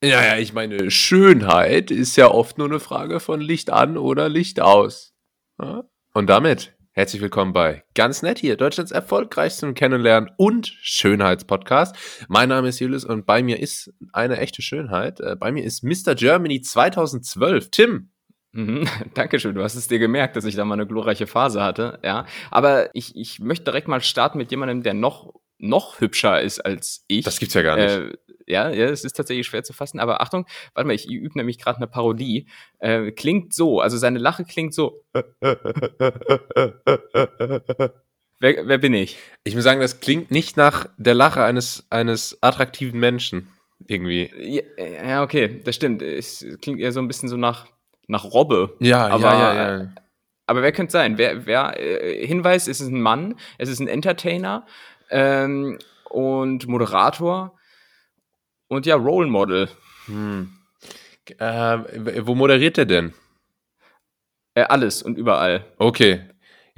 Ja, ja, ich meine, Schönheit ist ja oft nur eine Frage von Licht an oder Licht aus. Und damit herzlich willkommen bei Ganz Nett hier, Deutschlands erfolgreichsten Kennenlernen und Schönheitspodcast. Mein Name ist Julius und bei mir ist eine echte Schönheit. Äh, bei mir ist Mr. Germany 2012, Tim. Mhm, Dankeschön, du hast es dir gemerkt, dass ich da mal eine glorreiche Phase hatte, ja. Aber ich, ich möchte direkt mal starten mit jemandem, der noch, noch hübscher ist als ich. Das gibt's ja gar nicht. Äh, ja, ja, es ist tatsächlich schwer zu fassen, aber Achtung, warte mal, ich übe nämlich gerade eine Parodie. Äh, klingt so, also seine Lache klingt so. wer, wer bin ich? Ich muss sagen, das klingt nicht nach der Lache eines, eines attraktiven Menschen. Irgendwie. Ja, ja, okay, das stimmt. Es klingt eher so ein bisschen so nach, nach Robbe. Ja, aber, ja, ja, ja. Aber wer könnte es sein? Wer, wer, äh, Hinweis, es ist ein Mann, es ist ein Entertainer ähm, und Moderator und ja, Role Model. Hm. Äh, wo moderiert der denn? Äh, alles und überall. Okay.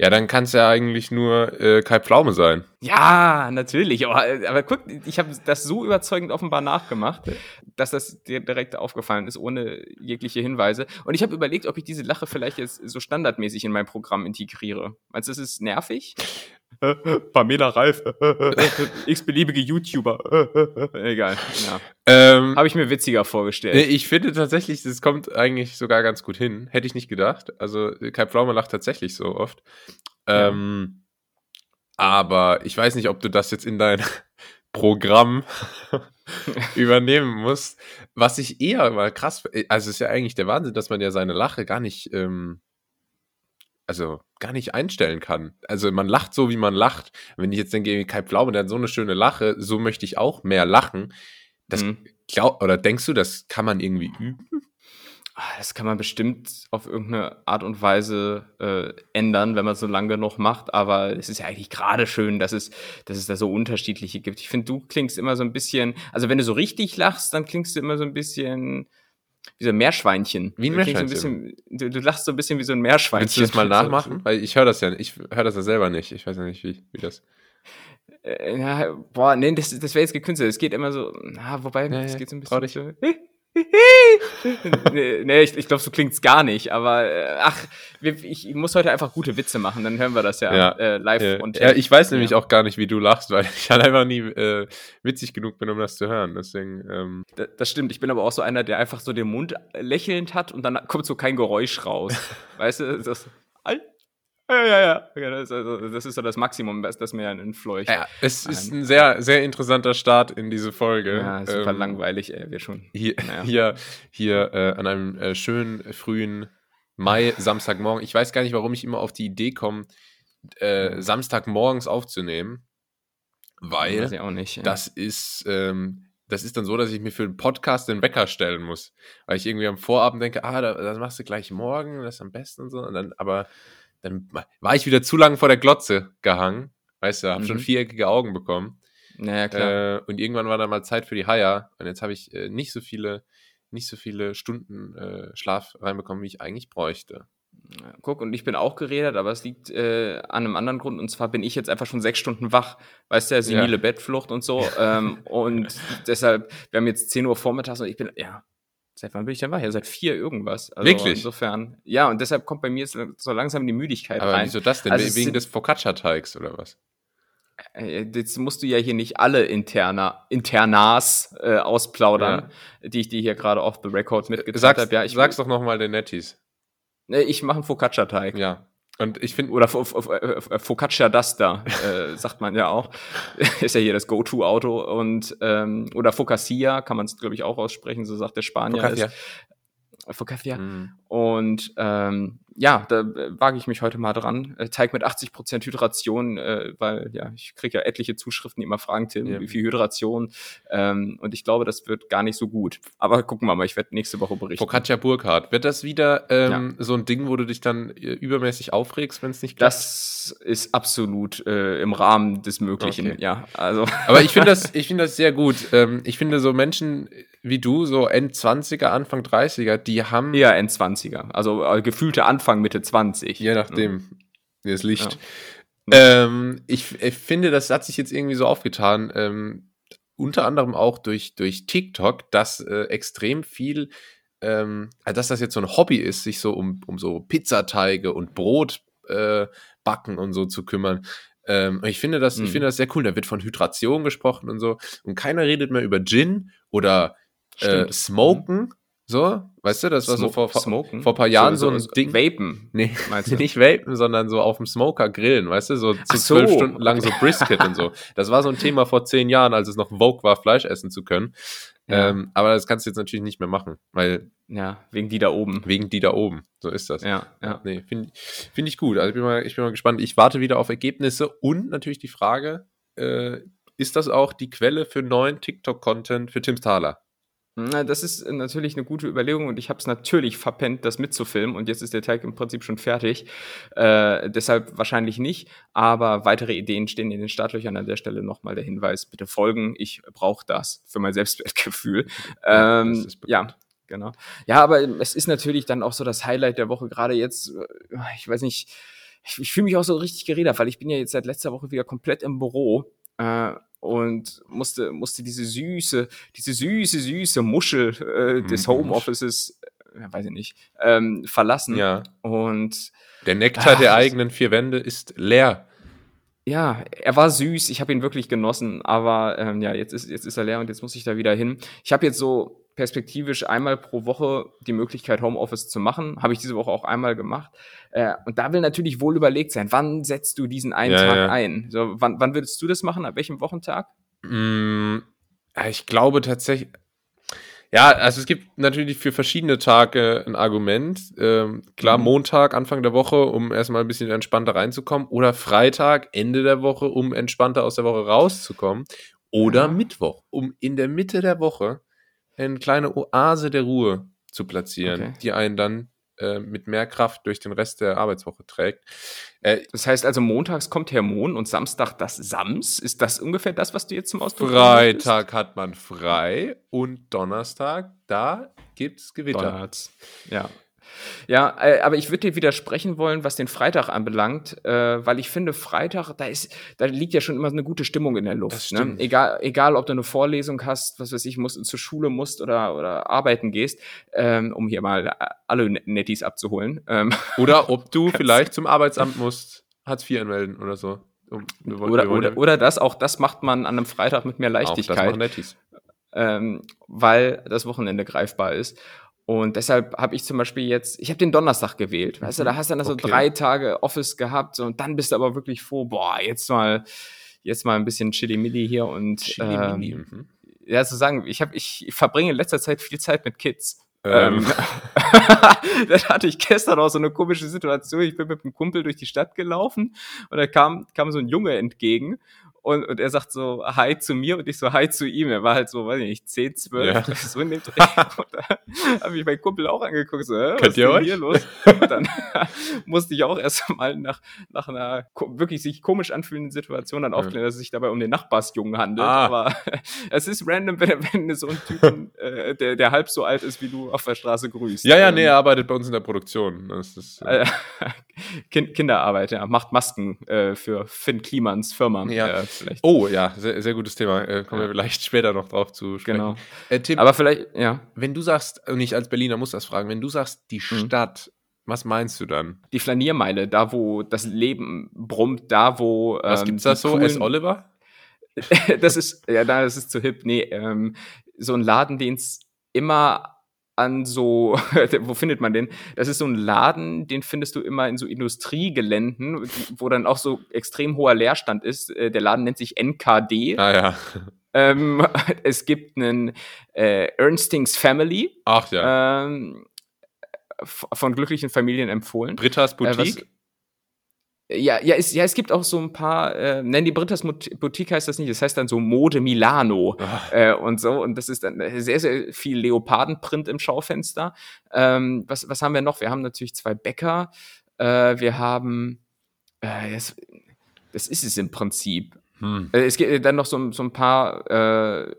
Ja, dann kann es ja eigentlich nur äh, Kai Pflaume sein. Ja, natürlich. Aber, aber guck, ich habe das so überzeugend offenbar nachgemacht, dass das dir direkt aufgefallen ist, ohne jegliche Hinweise. Und ich habe überlegt, ob ich diese Lache vielleicht jetzt so standardmäßig in mein Programm integriere. Du, das ist nervig? Pamela Reif, x-beliebige YouTuber. Egal. Ja. Ähm, Habe ich mir witziger vorgestellt. Ich finde tatsächlich, das kommt eigentlich sogar ganz gut hin. Hätte ich nicht gedacht. Also Kai Pflaume lacht tatsächlich so oft. Ja. Ähm, aber ich weiß nicht, ob du das jetzt in dein Programm übernehmen musst. Was ich eher mal krass, also es ist ja eigentlich der Wahnsinn, dass man ja seine Lache gar nicht ähm, also gar nicht einstellen kann. Also man lacht so, wie man lacht. Wenn ich jetzt denke, Kai Pflaume, der hat so eine schöne Lache, so möchte ich auch mehr lachen. Das mhm. glaub, oder denkst du, das kann man irgendwie üben? Ah, das kann man bestimmt auf irgendeine Art und Weise äh, ändern, wenn man es so lange noch macht. Aber es ist ja eigentlich gerade schön, dass es, dass es da so unterschiedliche gibt. Ich finde, du klingst immer so ein bisschen, also wenn du so richtig lachst, dann klingst du immer so ein bisschen wie so ein Meerschweinchen. Wie ein Meerschweinchen. So ein bisschen, du, du, lachst so ein bisschen wie so ein Meerschweinchen. Willst du das mal nachmachen? Weil ich höre das ja, ich höre das ja selber nicht. Ich weiß ja nicht, wie, wie das. Äh, ja, boah, nee, das, das wäre jetzt gekünstelt. Es geht immer so, na, wobei, es geht so ein bisschen. So, nee, nee, ich, ich glaube, so klingt's gar nicht. Aber äh, ach, ich muss heute einfach gute Witze machen, dann hören wir das ja, ja äh, live ja. und Ja, ich weiß nämlich ja. auch gar nicht, wie du lachst, weil ich halt einfach nie äh, witzig genug bin, um das zu hören. Deswegen. Ähm. Das, das, stimmt. Ich bin aber auch so einer, der einfach so den Mund lächelnd hat und dann kommt so kein Geräusch raus. weißt du, das. Ja, ja, ja. Das ist, also, das ist so das Maximum, das, das mir entfleucht. Ja, es ein. ist ein sehr, sehr interessanter Start in diese Folge. Ja, super ähm, langweilig, ey, wir schon. Hier, naja. hier, hier äh, an einem äh, schönen frühen Mai, Samstagmorgen. Ich weiß gar nicht, warum ich immer auf die Idee komme, äh, Samstagmorgens aufzunehmen. Weil nicht, ja. das ist. Ähm, das ist dann so, dass ich mir für einen Podcast den Wecker stellen muss. Weil ich irgendwie am Vorabend denke, ah, das machst du gleich morgen, das ist am besten und so. Und dann, aber dann war ich wieder zu lange vor der Glotze gehangen. Weißt du, habe mhm. schon viereckige Augen bekommen. Naja, klar. Äh, und irgendwann war dann mal Zeit für die Haier. Und jetzt habe ich äh, nicht so viele, nicht so viele Stunden äh, Schlaf reinbekommen, wie ich eigentlich bräuchte. Guck, und ich bin auch geredet, aber es liegt äh, an einem anderen Grund. Und zwar bin ich jetzt einfach schon sechs Stunden wach. Weißt du, senile ja. Bettflucht und so. ähm, und deshalb, wir haben jetzt 10 Uhr vormittags und ich bin, ja, Seit wann bin ich denn wach? Ja, seit vier irgendwas. Also Wirklich? Insofern. Ja, und deshalb kommt bei mir so langsam die Müdigkeit Aber rein. wieso das denn? Also Wegen des Focaccia-Teigs oder was? Äh, jetzt musst du ja hier nicht alle interna, Internas äh, ausplaudern, ja. die ich dir hier gerade off the record mitgeteilt habe. Ja, ich sag's doch nochmal den Nettis. Ich mache einen Focaccia-Teig. Ja. Und ich finde. Oder Focaccia Duster, äh, sagt man ja auch. Ist ja hier das Go-To-Auto. Und ähm, oder Focaccia kann man es, glaube ich, auch aussprechen, so sagt der Spanier. Focaccia. Ist, Focaccia. Mm. Und ähm, ja, da äh, wage ich mich heute mal dran. Äh, Teig mit 80% Hydration, äh, weil ja, ich kriege ja etliche Zuschriften, die immer fragen, Tim, ja. wie viel Hydration. Ähm, und ich glaube, das wird gar nicht so gut. Aber gucken wir mal, ich werde nächste Woche berichten. Focaccia Burkhardt, wird das wieder ähm, ja. so ein Ding, wo du dich dann äh, übermäßig aufregst, wenn es nicht klappt? Das ist absolut äh, im Rahmen des Möglichen, okay. ja. Also. Aber ich finde das, ich finde das sehr gut. Ähm, ich finde so Menschen wie du, so End-20er, Anfang 30er, die haben. Ja, End-20er. Also äh, gefühlte Anfang, Mitte 20. Je nachdem, mhm. wie das Licht. Ja. Ähm, ich, ich, finde, das hat sich jetzt irgendwie so aufgetan. Ähm, unter anderem auch durch, durch TikTok, dass äh, extrem viel, ähm, also dass das jetzt so ein Hobby ist, sich so um, um so Pizzateige und Brot äh, backen und so zu kümmern. Ähm, ich finde das, mhm. ich finde das sehr cool. Da wird von Hydration gesprochen und so. Und keiner redet mehr über Gin oder äh, Smoken. So, weißt du, das war so vor, vor, Smoken? vor ein paar Jahren so, so, so ein Ding. Vapen. Nee, meinst du? nicht Vapen, sondern so auf dem Smoker grillen, weißt du, so zu so. zwölf Stunden lang so Brisket und so. Das war so ein Thema vor zehn Jahren, als es noch Vogue war, Fleisch essen zu können. Ja. Ähm, aber das kannst du jetzt natürlich nicht mehr machen, weil. Ja, wegen die da oben. Wegen die da oben. So ist das. Ja, ja. Nee, finde find ich gut. Also ich bin, mal, ich bin mal gespannt. Ich warte wieder auf Ergebnisse und natürlich die Frage, äh, ist das auch die Quelle für neuen TikTok-Content für Tim Thaler? Das ist natürlich eine gute Überlegung und ich habe es natürlich verpennt, das mitzufilmen und jetzt ist der Teig im Prinzip schon fertig. Äh, deshalb wahrscheinlich nicht, aber weitere Ideen stehen in den Startlöchern. An der Stelle nochmal der Hinweis, bitte folgen. Ich brauche das für mein Selbstwertgefühl. Ja, ähm, ja, genau. Ja, aber es ist natürlich dann auch so das Highlight der Woche, gerade jetzt, äh, ich weiß nicht, ich, ich fühle mich auch so richtig geredet, weil ich bin ja jetzt seit letzter Woche wieder komplett im Büro. Äh, und musste, musste diese süße, diese süße, süße Muschel äh, des mhm. Homeoffices, äh, weiß ich nicht, ähm, verlassen. Ja. Und der Nektar ach, der eigenen vier Wände ist leer. Ja, er war süß, ich habe ihn wirklich genossen, aber ähm, ja, jetzt ist, jetzt ist er leer und jetzt muss ich da wieder hin. Ich habe jetzt so perspektivisch einmal pro Woche die Möglichkeit, Homeoffice zu machen. Habe ich diese Woche auch einmal gemacht. Äh, und da will natürlich wohl überlegt sein, wann setzt du diesen einen ja, Tag ja. ein? So, wann, wann würdest du das machen? Ab welchem Wochentag? Mm, ich glaube tatsächlich. Ja, also es gibt natürlich für verschiedene Tage ein Argument. Ähm, klar, mhm. Montag, Anfang der Woche, um erstmal ein bisschen entspannter reinzukommen. Oder Freitag, Ende der Woche, um entspannter aus der Woche rauszukommen. Oder ja. Mittwoch, um in der Mitte der Woche eine kleine Oase der Ruhe zu platzieren, okay. die einen dann äh, mit mehr Kraft durch den Rest der Arbeitswoche trägt. Äh, das heißt also, montags kommt Herr Mohn und Samstag das Sams. Ist das ungefähr das, was du jetzt zum Ausdruck Freitag hat man frei und Donnerstag, da gibt es Gewitter. Donnerts. Ja. Ja, äh, aber ich würde dir widersprechen wollen, was den Freitag anbelangt, äh, weil ich finde, Freitag, da ist, da liegt ja schon immer eine gute Stimmung in der Luft. Ne? Egal, egal, ob du eine Vorlesung hast, was weiß ich, musst zur Schule musst oder, oder arbeiten gehst, ähm, um hier mal alle Nettis abzuholen. Ähm, oder ob du vielleicht zum Arbeitsamt musst, Hartz IV anmelden oder so. Um, oder, oder, oder das, auch das macht man an einem Freitag mit mehr Leichtigkeit. Auch das machen Nettis. Ähm, weil das Wochenende greifbar ist. Und deshalb habe ich zum Beispiel jetzt, ich habe den Donnerstag gewählt, weißt du, da mhm. hast du dann so okay. drei Tage Office gehabt so, und dann bist du aber wirklich froh, boah, jetzt mal, jetzt mal ein bisschen Chili-Milli hier und Chili-Milli. Ähm, mhm. ja, zu sagen, ich habe, ich verbringe in letzter Zeit viel Zeit mit Kids. Ähm. ähm. das hatte ich gestern auch so eine komische Situation. Ich bin mit einem Kumpel durch die Stadt gelaufen und da kam, kam so ein Junge entgegen und, und er sagt so Hi zu mir und ich so Hi zu ihm. Er war halt so, weiß ich nicht, 10, 12, ja. so in dem Dreh. Und da habe ich mein Kumpel auch angeguckt, so, Hä, was ist denn hier los? Und dann musste ich auch erst mal nach, nach einer wirklich sich komisch anfühlenden Situation dann aufklären, dass es sich dabei um den Nachbarsjungen handelt. Ah. Aber es ist random, wenn, wenn so ein Typen, äh, der, der halb so alt ist wie du, auf der Straße grüßt. Ja, ja, ähm, nee, er arbeitet bei uns in der Produktion. Das ist, äh, kind, Kinderarbeit, ja, macht Masken äh, für Finn Klimans Firma. Ja. Äh, vielleicht. Oh ja, sehr, sehr gutes Thema. Äh, kommen ja. wir vielleicht später noch drauf zu sprechen. Genau. Äh, Tim, Aber vielleicht, ja. Wenn du sagst, und ich als Berliner muss das fragen, wenn du sagst, die mhm. Stadt, was meinst du dann? Die Flaniermeile, da wo das Leben brummt, da wo. Ähm, was gibt's da so? S. Oliver? das ist, ja, das ist zu hip. Nee, ähm, so ein Laden, den es immer an so, wo findet man den? Das ist so ein Laden, den findest du immer in so Industriegeländen, wo dann auch so extrem hoher Leerstand ist. Äh, der Laden nennt sich NKD. Ah ja. Ähm, es gibt einen äh, Ernstings Family. Ach ja. Ähm, von glücklichen Familien empfohlen. Britta's Boutique. Äh, was, ja, ja, es, ja, es gibt auch so ein paar, äh, nennen die Britas Boutique heißt das nicht, das heißt dann so Mode Milano äh, und so. Und das ist dann sehr, sehr viel Leopardenprint im Schaufenster. Ähm, was, was haben wir noch? Wir haben natürlich zwei Bäcker. Äh, wir haben, äh, das, das ist es im Prinzip. Hm. Äh, es gibt dann noch so, so ein paar äh,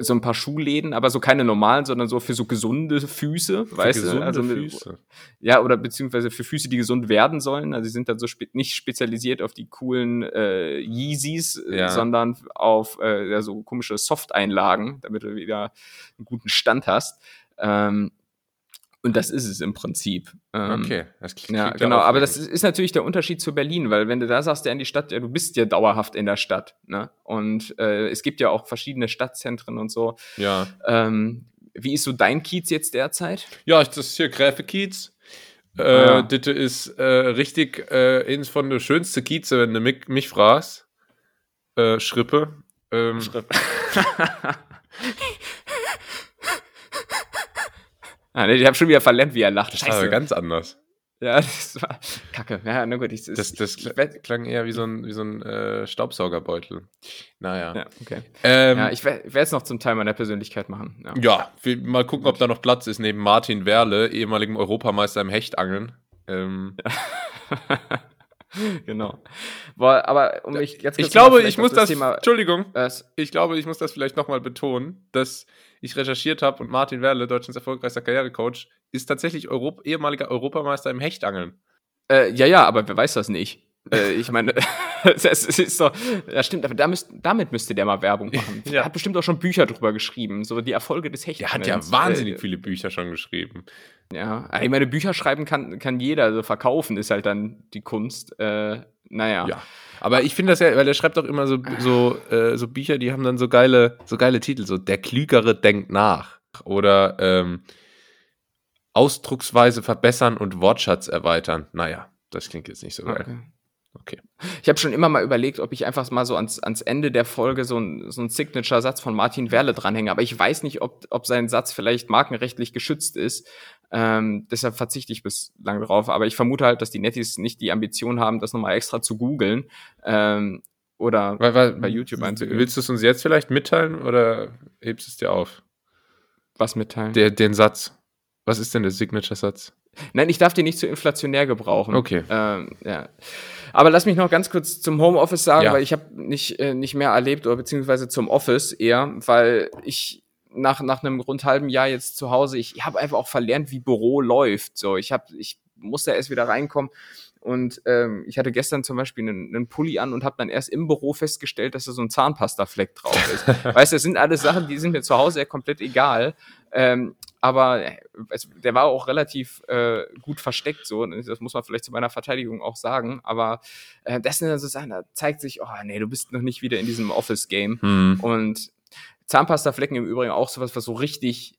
so ein paar Schuhläden, aber so keine normalen, sondern so für so gesunde Füße, für weißt gesunde du? Also Füße. Ja, oder beziehungsweise für Füße, die gesund werden sollen. Also sie sind dann so spe nicht spezialisiert auf die coolen äh, Yeezys, äh, Ja. sondern auf äh, ja, so komische Soft-Einlagen, damit du wieder einen guten Stand hast. Ähm, und das ist es im Prinzip. Ähm, Okay, das klingt Ja, ja genau, aber das ist, ist natürlich der Unterschied zu Berlin, weil wenn du da sagst, ja in die Stadt, ja, du bist ja dauerhaft in der Stadt, ne? Und äh, es gibt ja auch verschiedene Stadtzentren und so. Ja, Ähm, wie ist so dein Kiez jetzt derzeit? ja das ist hier Gräfe-Kiez. Äh, Ah, ja. Das ist äh, richtig äh, eins von der schönsten Kieze, wenn du mich, mich fragst. Äh, Schrippe. Ähm, ah, nee, ich habe schon wieder verlernt, wie er lacht. das ist aber ganz anders. Ja, das war kacke. Ja, na gut, ich, Das, das ich, werd- klang eher wie so ein, wie so ein äh, Staubsaugerbeutel. Naja. ja, okay. Ähm, ja, ich werde es noch zum Teil meiner Persönlichkeit machen. Ja. Ja, wir, mal gucken, ob da noch Platz ist neben Martin Werle, ehemaligem Europameister im Hechtangeln. Ähm, genau. Boah, aber um mich jetzt ich glaube, ich muss das, Thema. Entschuldigung, Das, ich glaube, ich muss das vielleicht nochmal betonen, dass ich recherchiert habe und Martin Werle, Deutschlands erfolgreichster Karrierecoach, ist tatsächlich Europ ehemaliger Europameister im Hechtangeln. Äh, ja, ja, aber wer weiß das nicht? Äh, ich meine, das ist doch, ja stimmt, aber da müsst, damit müsste der mal Werbung machen. Ja. Er hat bestimmt auch schon Bücher drüber geschrieben, so die Erfolge des Hechts. Der hat ja wahnsinnig viele Bücher schon geschrieben. Ja, ich meine, Bücher schreiben kann, kann jeder, also verkaufen ist halt dann die Kunst. Äh, naja. Ja. Aber ich finde das ja, weil er schreibt auch immer so, so, äh, so Bücher, die haben dann so geile, so geile Titel, so Der Klügere denkt nach. Oder ähm, Ausdrucksweise verbessern und Wortschatz erweitern. Naja, das klingt jetzt nicht so geil. Okay. Okay. Ich habe schon immer mal überlegt, ob ich einfach mal so ans, ans Ende der Folge so ein, so ein Signature-Satz von Martin Werle dranhänge. Aber ich weiß nicht, ob, ob sein Satz vielleicht markenrechtlich geschützt ist. Ähm, deshalb verzichte ich bislang drauf. Aber ich vermute halt, dass die Nettis nicht die Ambition haben, das nochmal extra zu googeln. Ähm, oder Weil, weil, Bei YouTube einzugeben. Willst du es uns jetzt vielleicht mitteilen oder hebst es dir auf? was mitteilen. Der, den Satz. Was ist denn der Signature-Satz? Nein, ich darf den nicht zu inflationär gebrauchen. Okay. Ähm, ja. Aber lass mich noch ganz kurz zum Homeoffice sagen, Ja. weil ich habe nicht, äh, nicht mehr erlebt oder beziehungsweise zum Office eher, weil ich nach, nach einem rund halben Jahr jetzt zu Hause, ich habe einfach auch verlernt, wie Büro läuft. So, ich habe, ich musste erst wieder reinkommen und ähm, ich hatte gestern zum Beispiel einen, einen Pulli an und habe dann erst im Büro festgestellt, dass da so ein Zahnpastafleck drauf ist. weißt du, das sind alles Sachen, die sind mir zu Hause ja komplett egal. Ähm, aber es, der war auch relativ äh, gut versteckt, so. Und Das muss man vielleicht zu meiner Verteidigung auch sagen. Aber äh, das sind dann so Sachen, da zeigt sich, oh nee, du bist noch nicht wieder in diesem Office-Game. Hm. Und Zahnpastaflecken im Übrigen auch sowas, was so richtig,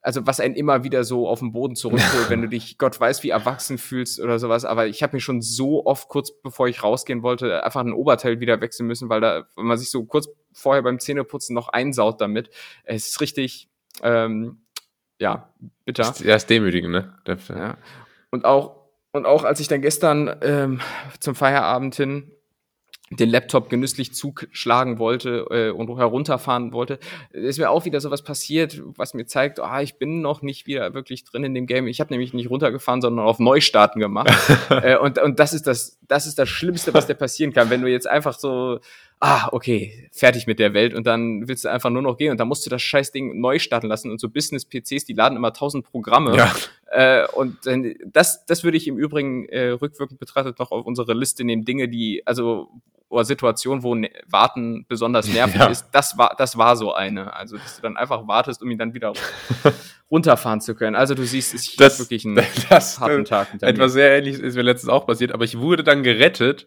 also was einen immer wieder so auf den Boden zurückholt, wenn du dich Gott weiß wie erwachsen fühlst oder sowas. Aber ich habe mir schon so oft kurz bevor ich rausgehen wollte, einfach ein Oberteil wieder wechseln müssen, weil da, wenn man sich so kurz vorher beim Zähneputzen noch einsaut damit, es ist richtig, ähm, ja, bitter. Ja, ist demütigend, ne? Ja. Und auch, und auch als ich dann gestern ähm, zum Feierabend hin den Laptop genüsslich zuschlagen wollte äh, und herunterfahren wollte, ist mir auch wieder sowas passiert, was mir zeigt, ah, ich bin noch nicht wieder wirklich drin in dem Game. Ich habe nämlich nicht runtergefahren, sondern auf Neustarten gemacht. äh, und, und das ist das, das ist das Schlimmste, was dir passieren kann, wenn du jetzt einfach so, ah, okay, fertig mit der Welt und dann willst du einfach nur noch gehen und dann musst du das scheiß Ding neu starten lassen und so Business-PCs, die laden immer tausend Programme. Ja. Äh, und dann, das, das würde ich im Übrigen äh, rückwirkend betrachtet noch auf unsere Liste nehmen. Dinge, die, also, oder Situationen, wo ne Warten besonders nervig Ja. ist. Das war, das war so eine. Also, dass du dann einfach wartest, um ihn dann wieder runterfahren zu können. Also, du siehst, Das- hab wirklich einen das, harten Tag. Etwas sehr ähnliches ist mir letztens auch passiert, aber ich wurde dann gerettet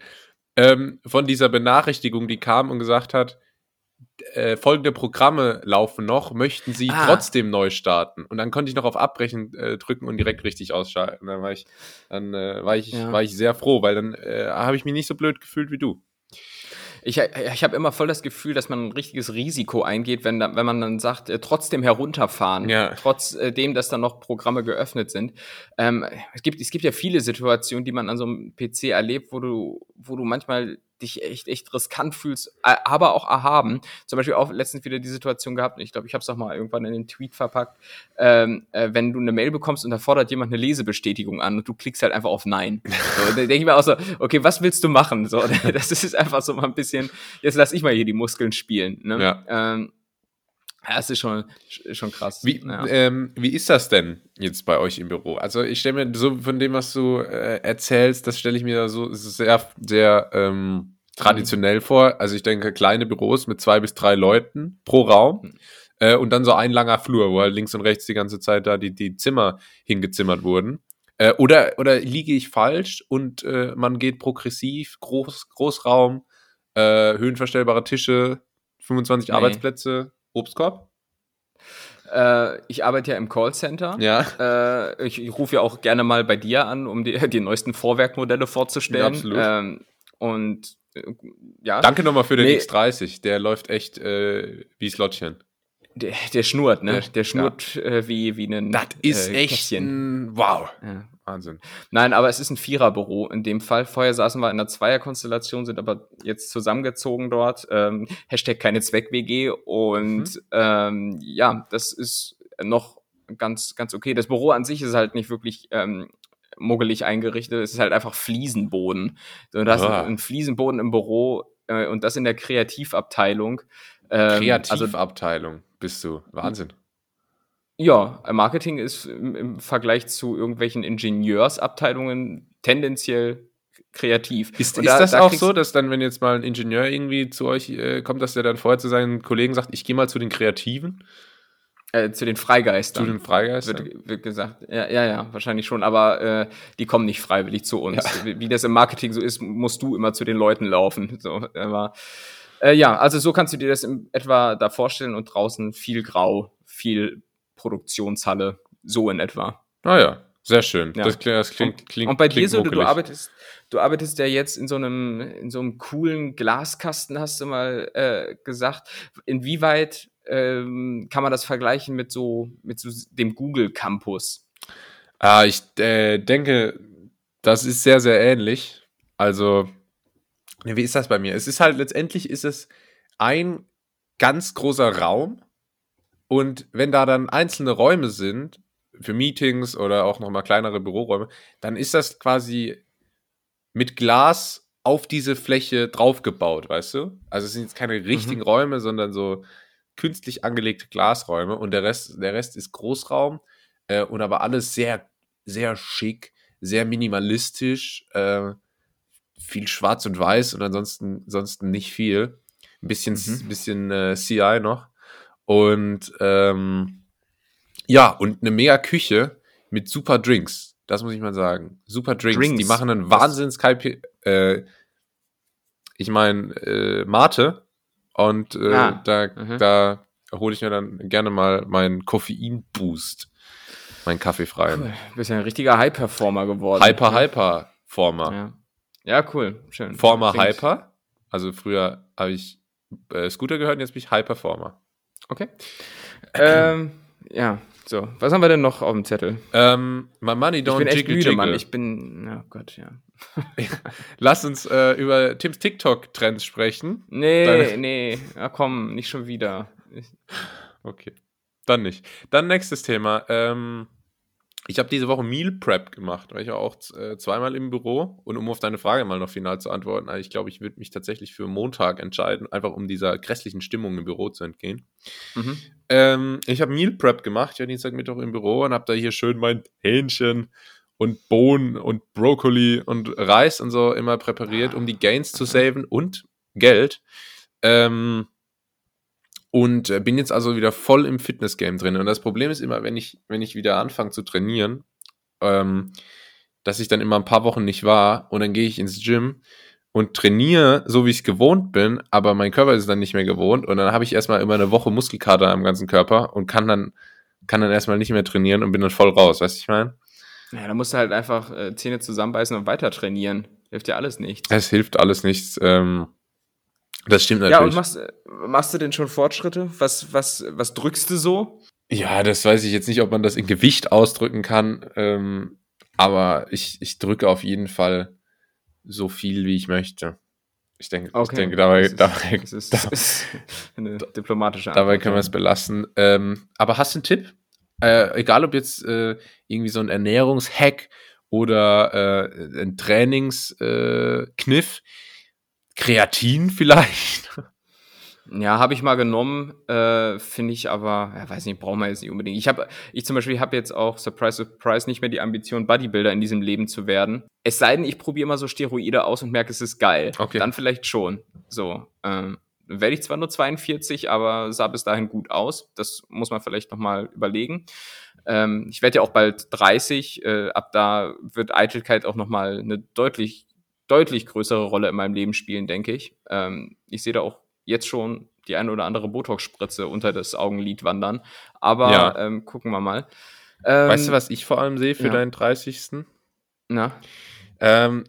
ähm, von dieser Benachrichtigung, die kam und gesagt hat, äh, folgende Programme laufen noch, möchten Sie Ah. trotzdem neu starten? Und dann konnte ich noch auf Abbrechen äh, drücken und direkt richtig ausschalten. Dann war ich, dann äh, war ich, Ja. war ich sehr froh, weil dann äh, habe ich mich nicht so blöd gefühlt wie du. Ich, ich habe immer voll das Gefühl, dass man ein richtiges Risiko eingeht, wenn, wenn man dann sagt, äh, trotzdem herunterfahren, Ja. trotz äh, dass da noch Programme geöffnet sind. Ähm, es, gibt, es gibt ja viele Situationen, die man an so einem PC erlebt, wo du, wo du manchmal dich echt, echt riskant fühlst, aber auch erhaben. Zum Beispiel auch letztens wieder die Situation gehabt, ich glaube, ich habe es auch mal irgendwann in den Tweet verpackt, ähm, äh, wenn du eine Mail bekommst und da fordert jemand eine Lesebestätigung an und du klickst halt einfach auf Nein. So, da denke ich mir auch so, okay, was willst du machen? So, das ist einfach so mal ein bisschen, jetzt lass ich mal hier die Muskeln spielen. Ne? Ja. Ähm, Ja, das ist schon, schon krass. Wie, ja. ähm, wie ist das denn jetzt bei euch im Büro? Also ich stelle mir so von dem, was du äh, erzählst, das stelle ich mir so sehr, sehr ähm, traditionell vor. Also ich denke, kleine Büros mit zwei bis drei Leuten pro Raum. Mhm. Äh, und dann so ein langer Flur, wo halt links und rechts die ganze Zeit da die, die Zimmer hingezimmert wurden. Äh, oder, oder liege ich falsch und äh, man geht progressiv, Groß, Großraum, äh, höhenverstellbare Tische, 25 nee. Arbeitsplätze, Obstkorb? Äh, ich arbeite ja im Callcenter. Ja. Äh, ich, ich rufe ja auch gerne mal bei dir an, um die, die neuesten Vorwerkmodelle vorzustellen. Ja, absolut. Ähm, und ja. Danke nochmal für den nee. X30. Der läuft echt äh, wie Slottchen. Der, der schnurrt, ne? Der, der schnurrt ja. äh, wie, wie ein. Das ist äh, echt ein, wow. Ja. Wahnsinn. Nein, aber es ist ein Viererbüro in dem Fall. Vorher saßen wir in einer Zweierkonstellation, sind aber jetzt zusammengezogen dort. Ähm, Hashtag keine Zweck-WG. Und mhm. ähm, ja, das ist noch ganz, ganz okay. Das Büro an sich ist halt nicht wirklich ähm, muggelig eingerichtet. Es ist halt einfach Fliesenboden. Du hast ah. einen Fliesenboden im Büro äh, und das in der Kreativabteilung. Ähm, Kreativabteilung also, bist du. Wahnsinn. Ja, Marketing ist im, im Vergleich zu irgendwelchen Ingenieursabteilungen tendenziell kreativ. Ist, ist da, das da auch so, dass dann, wenn jetzt mal ein Ingenieur irgendwie zu euch äh, kommt, dass der dann vorher zu seinen Kollegen sagt, ich gehe mal zu den Kreativen? Äh, zu den Freigeistern. Zu den Freigeistern? Wird, wird gesagt. Ja, ja, ja, wahrscheinlich schon. Aber äh, die kommen nicht freiwillig zu uns. Ja. Wie, wie, das im Marketing so ist, musst du immer zu den Leuten laufen. So, aber, äh, ja, also so kannst du dir das in etwa da vorstellen und draußen viel Grau, viel Produktionshalle, so in etwa. Ah ja, sehr schön. Ja. Das, das klingt, klingt, und bei klingt dir so, du, du, arbeitest, du arbeitest ja jetzt in so einem, in so einem coolen Glaskasten, hast du mal äh, gesagt. Inwieweit ähm, kann man das vergleichen mit so, mit so dem Google Campus? Ah, ich äh, denke, das ist sehr, sehr ähnlich. Also, wie ist das bei mir? Es ist halt letztendlich ist es ein ganz großer Raum und wenn da dann einzelne Räume sind, für Meetings oder auch nochmal kleinere Büroräume, dann ist das quasi mit Glas auf diese Fläche draufgebaut, weißt du? Also es sind jetzt keine richtigen mhm. Räume, sondern so künstlich angelegte Glasräume und der Rest, der Rest ist Großraum äh, und aber alles sehr, sehr schick, sehr minimalistisch, äh, viel schwarz und weiß und ansonsten, ansonsten nicht viel. Ein bisschen, mhm. bisschen äh, CI noch. Und ähm, ja, und eine mega Küche mit super Drinks. Das muss ich mal sagen. Super Drinks. Drinks. Die machen einen Wahnsinns äh, Ich meine, äh, Mate. Und äh, ah. da, mhm. da hole ich mir dann gerne mal meinen Koffein-Boost. Mein Kaffee frei. Cool. Du bist ja ein richtiger High-Performer geworden. Hyper, Hyper, Former. Ja. ja, cool. Schön. Former Hyper. Also früher habe ich äh, Scooter gehört und jetzt bin ich High Performer. Okay. ähm, ja, so. Was haben wir denn noch auf dem Zettel? Ähm, my money don't ich bin echt müde, Mann. Ich bin, oh Gott, ja. Lass uns äh, über Tims TikTok-Trends sprechen. Nee, Deine... nee. Ja, komm, nicht schon wieder. okay. Dann nicht. Dann nächstes Thema. Ähm, ich habe diese Woche Meal Prep gemacht, weil ich war auch äh, zweimal im Büro. Und um auf deine Frage mal noch final zu antworten, also ich glaube, ich würde mich tatsächlich für Montag entscheiden, einfach um dieser grässlichen Stimmung im Büro zu entgehen. Mhm. Ähm, ich habe Meal Prep gemacht, ich war Dienstag, Mittwoch im Büro und habe da hier schön mein Hähnchen und Bohnen und Brokkoli und Reis und so immer präpariert, um die Gains zu saven und Geld. Ähm, und äh, bin jetzt also wieder voll im Fitness-Game drin. Und das Problem ist immer, wenn ich, wenn ich wieder anfange zu trainieren, ähm, dass ich dann immer ein paar Wochen nicht war und dann gehe ich ins Gym und trainiere so, wie ich es gewohnt bin, aber mein Körper ist dann nicht mehr gewohnt und dann habe ich erstmal immer eine Woche Muskelkater am ganzen Körper und kann dann, kann dann erstmal nicht mehr trainieren und bin dann voll raus, weißt du, ich meine? Ja, da musst du halt einfach äh, Zähne zusammenbeißen und weiter trainieren. Hilft ja alles nichts. Es hilft alles nichts. Ähm, das stimmt natürlich. Ja, und machst, machst du denn schon Fortschritte? Was, was, was drückst du so? Ja, das weiß ich jetzt nicht, ob man das in Gewicht ausdrücken kann. Ähm, aber ich, ich drücke auf jeden Fall so viel, wie ich möchte. Ich denke, okay. ich denke dabei, ist, dabei, das ist, das ist eine diplomatische Antwort. Dabei können wir es belassen. Ähm, aber hast du einen Tipp? Äh, egal, ob jetzt äh, irgendwie so ein Ernährungshack oder äh, ein Trainingskniff, äh, Kreatin vielleicht? Ja, habe ich mal genommen, äh, finde ich aber, ja, weiß nicht, brauchen wir jetzt nicht unbedingt. Ich habe, ich zum Beispiel habe jetzt auch, surprise, surprise, nicht mehr die Ambition, Bodybuilder in diesem Leben zu werden. Es sei denn, ich probiere immer so Steroide aus und merke, es ist geil. Okay. Dann vielleicht schon. So, ähm, werde ich zwar nur 42, aber sah bis dahin gut aus. Das muss man vielleicht nochmal überlegen. Ähm, ich werde ja auch bald 30. Äh, ab da wird Eitelkeit auch nochmal eine deutlich, deutlich größere Rolle in meinem Leben spielen, denke ich. Ähm, ich sehe da auch jetzt schon die eine oder andere Botox-Spritze unter das Augenlid wandern. Aber Ja. ähm, gucken wir mal. Ähm, weißt du, was ich vor allem sehe für ja. deinen 30. Na, Ähm,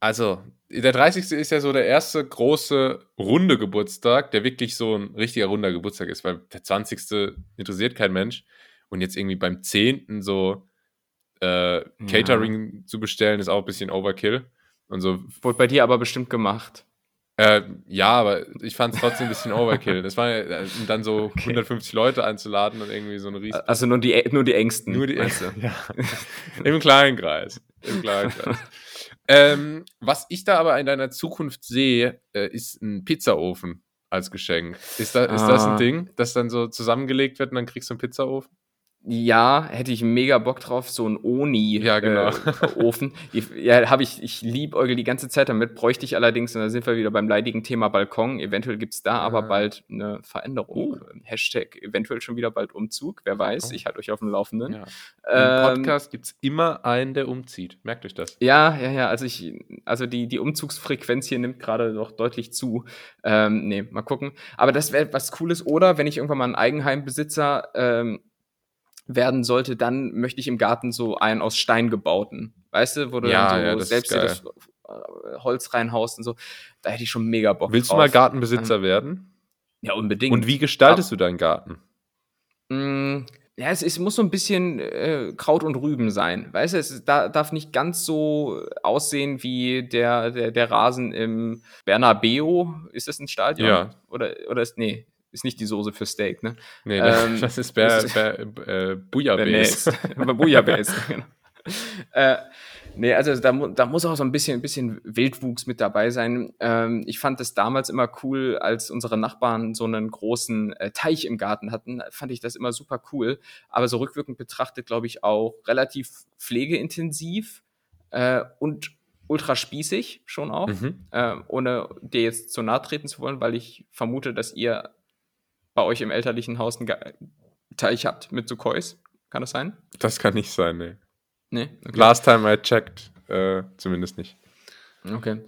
also, der 30. ist ja so der erste große runde Geburtstag, der wirklich so ein richtiger runder Geburtstag ist, weil der 20. interessiert kein Mensch. Und jetzt irgendwie beim 10. so äh, Catering zu bestellen, ist auch ein bisschen Overkill. Und so, wurde bei dir aber bestimmt gemacht. äh, ja, aber ich fand es trotzdem ein bisschen Overkill. Das war äh, und dann so 150 Leute einzuladen und irgendwie so eine riesen. Also nur die, nur die Ängsten. Nur die du? ja. Im kleinen Kreis. Im kleinen Kreis. ähm, was ich da aber in deiner Zukunft sehe, äh, ist ein Pizzaofen als Geschenk. Ist, da, ist das Ah. ein Ding, das dann so zusammengelegt wird und dann kriegst du einen Pizzaofen? Ja, hätte ich mega Bock drauf, so ein Oni Ja, genau. äh, Ofen. Ich- Ja, habe ich, ich liebäugel die ganze Zeit damit, bräuchte ich allerdings, und da sind wir wieder beim leidigen Thema Balkon, eventuell gibt's da aber Ah. bald eine Veränderung. Hashtag eventuell schon wieder bald Umzug, wer weiß, Oh. ich halte euch auf dem Laufenden. Ja. Im Ähm, Podcast gibt es immer einen, der umzieht. Merkt euch das. Ja, ja, ja, also ich, also die, die Umzugsfrequenz hier nimmt gerade noch deutlich zu. Ähm, nee, mal gucken. Aber das wäre was Cooles. Oder wenn ich irgendwann mal ein Eigenheimbesitzer ähm, werden sollte, dann möchte ich im Garten so einen aus Stein gebauten. Weißt du, wo du Ja, dann so ja, selbst dir das äh, Holz reinhaust und so. Da hätte ich schon mega Bock Willst du drauf. mal Gartenbesitzer werden? Ja, unbedingt. Und wie gestaltest du deinen Garten? Mm, Ja, es, es muss so ein bisschen äh, Kraut und Rüben sein. Weißt du, es da, darf nicht ganz so aussehen wie der, der, der Rasen im Bernabeo. Ist das ein Stadion? Ja. Oder, oder ist, nee, ist nicht die Soße für Steak, ne? Nee, Ähm, das ist das- Bär, äh, Bouillabaisse. Aber Bouillabaisse, genau. Äh, nee, also da, da muss auch so ein bisschen, ein bisschen Wildwuchs mit dabei sein. Ähm, ich fand es damals immer cool, als unsere Nachbarn so einen großen äh, Teich im Garten hatten, fand ich das immer super cool. Aber so rückwirkend betrachtet, glaube ich, auch relativ pflegeintensiv äh, und ultra spießig schon auch, Mhm. äh, ohne dir jetzt zu nahe treten zu wollen, weil ich vermute, dass ihr bei euch im elterlichen Haus einen Teich habt mit so Kois. Kann das sein? Das kann nicht sein, nee. Nee. Okay. Last time I checked, äh, zumindest nicht. okay.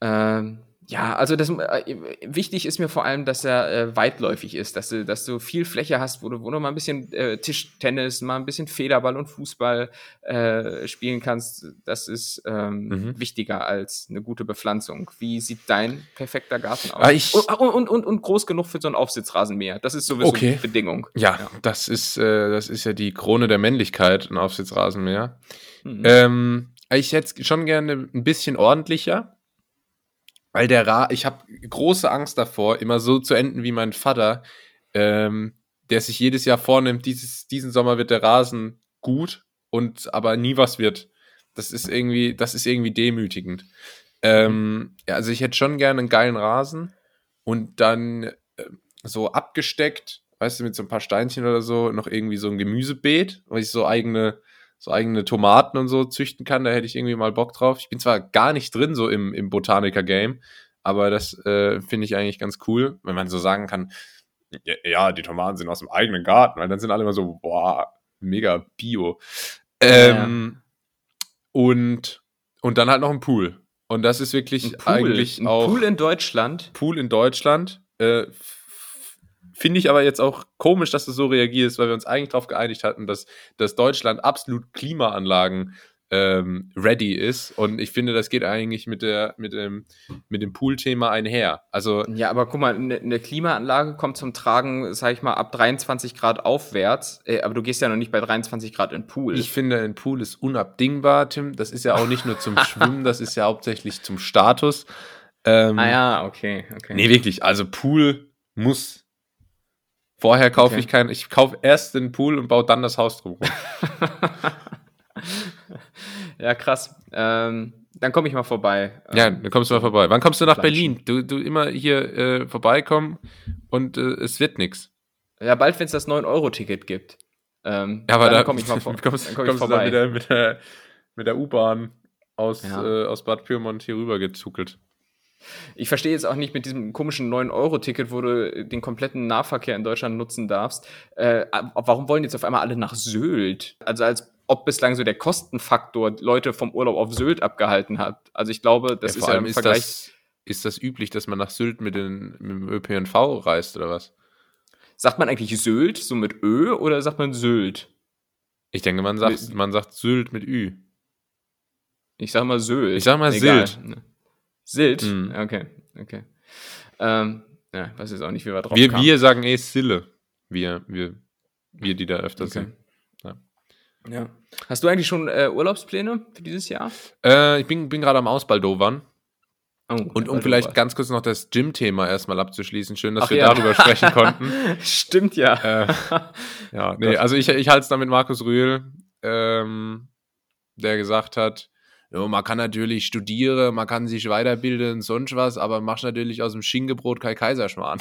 Ähm, ja, also das äh, wichtig ist mir vor allem, dass er äh, weitläufig ist, dass du, dass du viel Fläche hast, wo du, wo du mal ein bisschen äh, Tischtennis, mal ein bisschen Federball und Fußball äh, spielen kannst. Das ist ähm, Mhm. wichtiger als eine gute Bepflanzung. Wie sieht dein perfekter Garten aus? Ah, und, und, und, und groß genug für so einen Aufsitzrasenmäher. Das ist sowieso Okay. die Bedingung. Ja, Das, ist, äh, das ist ja die Krone der Männlichkeit, ein Aufsitzrasenmäher. Mhm. Ähm, ich hätte schon gerne ein bisschen ordentlicher, weil der Ra ich habe große Angst davor, immer so zu enden wie mein Vater, ähm, der sich jedes Jahr vornimmt, dieses, diesen Sommer wird der Rasen gut und aber nie was wird. Das ist irgendwie, das ist irgendwie demütigend. Ähm, ja, also ich hätte schon gerne einen geilen Rasen und dann äh, so abgesteckt, weißt du, mit so ein paar Steinchen oder so, noch irgendwie so ein Gemüsebeet, weil ich so eigene, so eigene Tomaten und so züchten kann. Da hätte ich irgendwie mal Bock drauf. Ich bin zwar gar nicht drin so im, im Botaniker-Game, aber das äh, finde ich eigentlich ganz cool, wenn man so sagen kann, ja, ja, die Tomaten sind aus dem eigenen Garten, weil dann sind alle immer so, boah, mega bio. Ähm, Und, und dann halt noch ein Pool. Und das ist wirklich Ein Pool, eigentlich ein auch Pool in Deutschland. Pool in Deutschland. Äh, Finde ich aber jetzt auch komisch, dass du so reagierst, weil wir uns eigentlich darauf geeinigt hatten, dass, dass Deutschland absolut Klimaanlagen ähm, ready ist. Und ich finde, das geht eigentlich mit, der, mit dem, mit dem Pool-Thema einher. Also, Ja, aber guck mal, eine eine Klimaanlage kommt zum Tragen, sag ich mal, ab 23 Grad aufwärts. Äh, aber du gehst ja noch nicht bei 23 Grad in den Pool. ich finde, ein Pool ist unabdingbar, Tim. Das ist ja auch nicht nur zum Schwimmen, das ist ja hauptsächlich zum Status. Ähm, ah ja, okay, okay. Nee, wirklich. Also Pool muss. Vorher kaufe Okay. ich keinen. Ich kaufe erst den Pool und baue dann das Haus drumherum. ja, krass. Ähm, Dann komme ich mal vorbei. Ja, Ähm, dann kommst du mal vorbei. Wann kommst du nach. Berlin? Du, du immer hier äh, vorbeikommen und äh, es wird nix. ja, bald, wenn es das 9-Euro-Ticket gibt. Ähm, Ja, aber dann da komme ich mal vor. kommst, dann komm ich kommst du dann vorbei. wieder mit der, mit der U-Bahn aus, Ja. äh, aus Bad Pyrmont hier rüber gezukelt. Ich verstehe jetzt auch nicht mit diesem komischen 9-Euro-Ticket, wo du den kompletten Nahverkehr in Deutschland nutzen darfst. Äh, warum wollen jetzt auf einmal alle nach Sylt? Also als ob bislang so der Kostenfaktor Leute vom Urlaub auf Sylt abgehalten hat. Also ich glaube, das ja, ist ja im ist Vergleich. das, ist das üblich, dass man nach Sylt mit, den, mit dem ÖPNV reist oder was? Sagt man eigentlich Sylt, so mit Ö, oder sagt man Sylt? Ich denke, man sagt, man sagt Sylt mit Ü. Ich sag mal Sylt. Ich sag mal Egal. Sylt. Sylt? Mhm. Okay, okay. Ähm, ja, weiß jetzt auch nicht, wie wir drauf Wir, kamen. wir sagen eh Sille. Wir, wir, wir, die da öfter Okay. sind. Ja. Ja. Hast du eigentlich schon äh, Urlaubspläne für dieses Jahr? Äh, ich bin, bin gerade am Ausbaldowern. Oh, Und um vielleicht ganz kurz noch das Gym-Thema erstmal abzuschließen. Schön, dass Ach wir ja. darüber sprechen konnten. Stimmt ja. Äh, ja, nee, also ich, ich halte es da mit Markus Rühl, ähm, der gesagt hat, jo, man kann natürlich studieren, man kann sich weiterbilden sonst was, aber machst natürlich aus dem Schinkenbrot kein Kaiserschmarrn.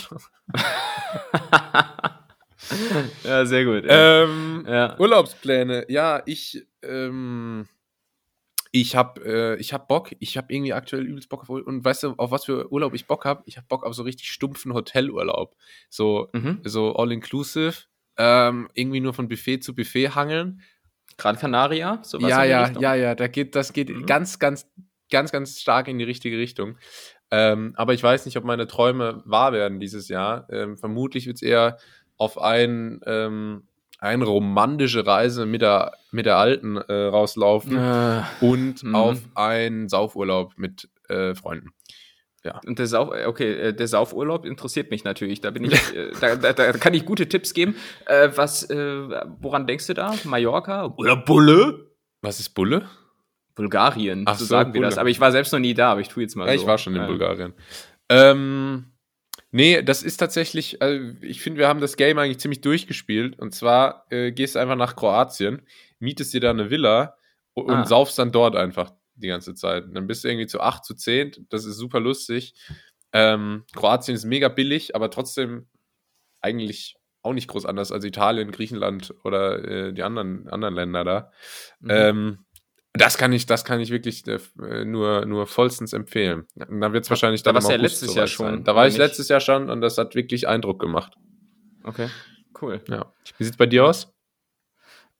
ja, sehr gut. Ja. ähm, ja. Urlaubspläne, ja, ich, ähm, ich hab, äh, ich hab Bock, ich hab irgendwie aktuell übelst Bock auf Urlaub. Und weißt du, auf was für Urlaub ich Bock hab? Ich hab Bock auf so richtig stumpfen Hotelurlaub. So, Mhm. so all-inclusive, ähm, irgendwie nur von Buffet zu Buffet hangeln. Gran Canaria? Sowas ja, in die ja, Richtung? ja, ja, da geht, das geht Mhm. ganz, ganz, ganz, ganz stark in die richtige Richtung. Ähm, aber ich weiß nicht, ob meine Träume wahr werden dieses Jahr. Ähm, vermutlich wird es eher auf ein, ähm, eine romantische Reise mit der, mit der Alten äh, rauslaufen Äh, und Mhm. auf einen Saufurlaub mit äh, Freunden. Und der Sauf, okay, äh, der Saufurlaub interessiert mich natürlich. Da bin ich, äh, da, da, da kann ich gute Tipps geben. Äh, was, äh, woran denkst du da? Mallorca oder Bulle? Was ist Bulle? Bulgarien, Ach so sagen wir Bulle. das. Aber ich war selbst noch nie da, aber ich tue jetzt mal Ja, so. ich war schon in Äh, Bulgarien. Ähm, nee, das ist tatsächlich, äh, ich finde, wir haben das Game eigentlich ziemlich durchgespielt. Und zwar äh, gehst du einfach nach Kroatien, mietest dir da eine Villa und, Ah. und saufst dann dort einfach die ganze Zeit. Und dann bist du irgendwie zu 8, zu 10. Das ist super lustig. Ähm, Kroatien ist mega billig, aber trotzdem eigentlich auch nicht groß anders als Italien, Griechenland oder äh, die anderen, anderen Länder da. Mhm. Ähm, das kann ich, das kann ich wirklich äh, nur, nur vollstens empfehlen. Und dann wird es wahrscheinlich da dann warst im du ja letztes Jahr schon, sein. Da war ich nicht? letztes Jahr schon und das hat wirklich Eindruck gemacht. Okay, cool. Ja. Wie sieht's bei dir aus?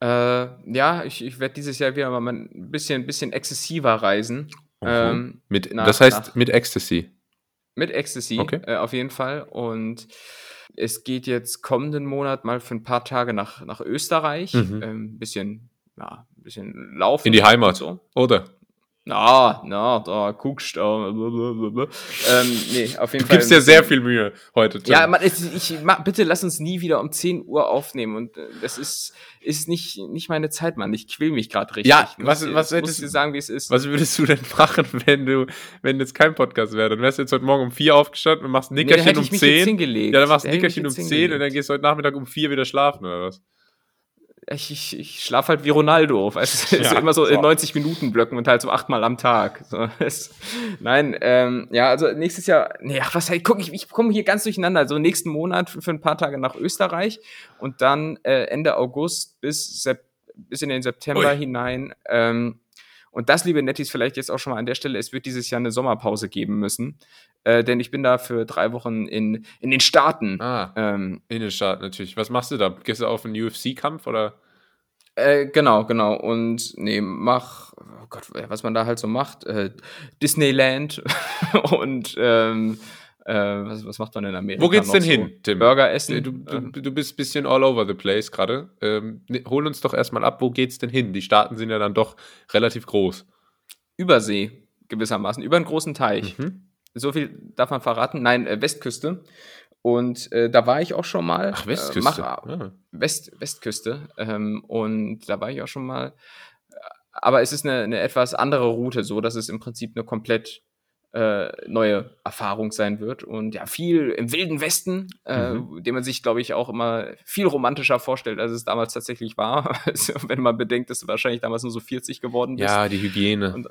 Äh, ja, ich, ich werde dieses Jahr wieder mal ein bisschen, bisschen exzessiver reisen. Ähm, mit, nach- das heißt nach- mit Ecstasy. Mit Ecstasy, Okay. äh, auf jeden Fall. Und es geht jetzt kommenden Monat mal für ein paar Tage nach, nach Österreich. Mhm. Ähm, bisschen, ja, ein bisschen laufen. In die Heimat. So. Oder? Na, na, da guckst du. äh. Ähm, nee, auf jeden Du Fall. gibst dir sehr viel Mühe heute. Tim. Ja, man, ich, ma, bitte lass uns nie wieder um 10 Uhr aufnehmen. Und äh, das ist, ist nicht, nicht meine Zeit, Mann. Ich quäl mich gerade richtig. Ja, Ich was- muss was hättest- dir sagen, wie es ist? Was würdest du denn machen, wenn du, wenn jetzt kein Podcast wäre? Dann wärst du jetzt heute Morgen um vier aufgestanden und machst Nee, Nickerchen hätte um ich mich jetzt zehn. hingelegt. Ja, dann machst du Da ich Nickerchen um mich jetzt zehn und dann gehst du heute Nachmittag um vier wieder schlafen, oder was? Ich, ich, ich schlafe halt wie Ronaldo. Weißt du, Ja, so immer so in so. 90 Minuten Blöcken und halt so achtmal am Tag. So, es, nein, ähm, ja, also nächstes Jahr, nee, ach, was halt, guck, ich, ich komme hier ganz durcheinander. Also nächsten Monat für, für ein paar Tage nach Österreich und dann äh, Ende August bis, bis in den September Ui. hinein. Ähm, und das, liebe Nettis, vielleicht jetzt auch schon mal an der Stelle, es wird dieses Jahr eine Sommerpause geben müssen. Äh, denn ich bin da für drei Wochen in, in den Staaten. Ah, Ähm, Innenstadt natürlich. Was machst du da? Gehst du auf einen UFC-Kampf oder? Äh, genau, genau. Und nee, mach, oh Gott, was man da halt so macht, äh, Disneyland und ähm, äh, was, was macht man in Amerika? Wo geht's denn so? hin, Tim? Burger essen. Du, du, ähm, du bist ein bisschen all over the place gerade. Ähm, ne, hol uns doch erstmal ab, wo geht's denn hin? Die Staaten sind ja dann doch relativ groß. Übersee, gewissermaßen, über einen großen Teich. Mhm. So viel darf man verraten. Nein, äh, Westküste. Und äh, da war ich auch schon mal. Ach, Äh, Westküste. mach, ah. West, Westküste. Ähm, und da war ich auch schon mal. Aber es ist eine, eine etwas andere Route, so dass es im Prinzip eine komplett äh, neue Erfahrung sein wird. Und ja, viel im Wilden Westen, äh, den man sich, glaube ich, auch immer viel romantischer vorstellt, als es damals tatsächlich war. Also, wenn man bedenkt, dass du wahrscheinlich damals nur so 40 geworden bist. Ja, die Hygiene. Und-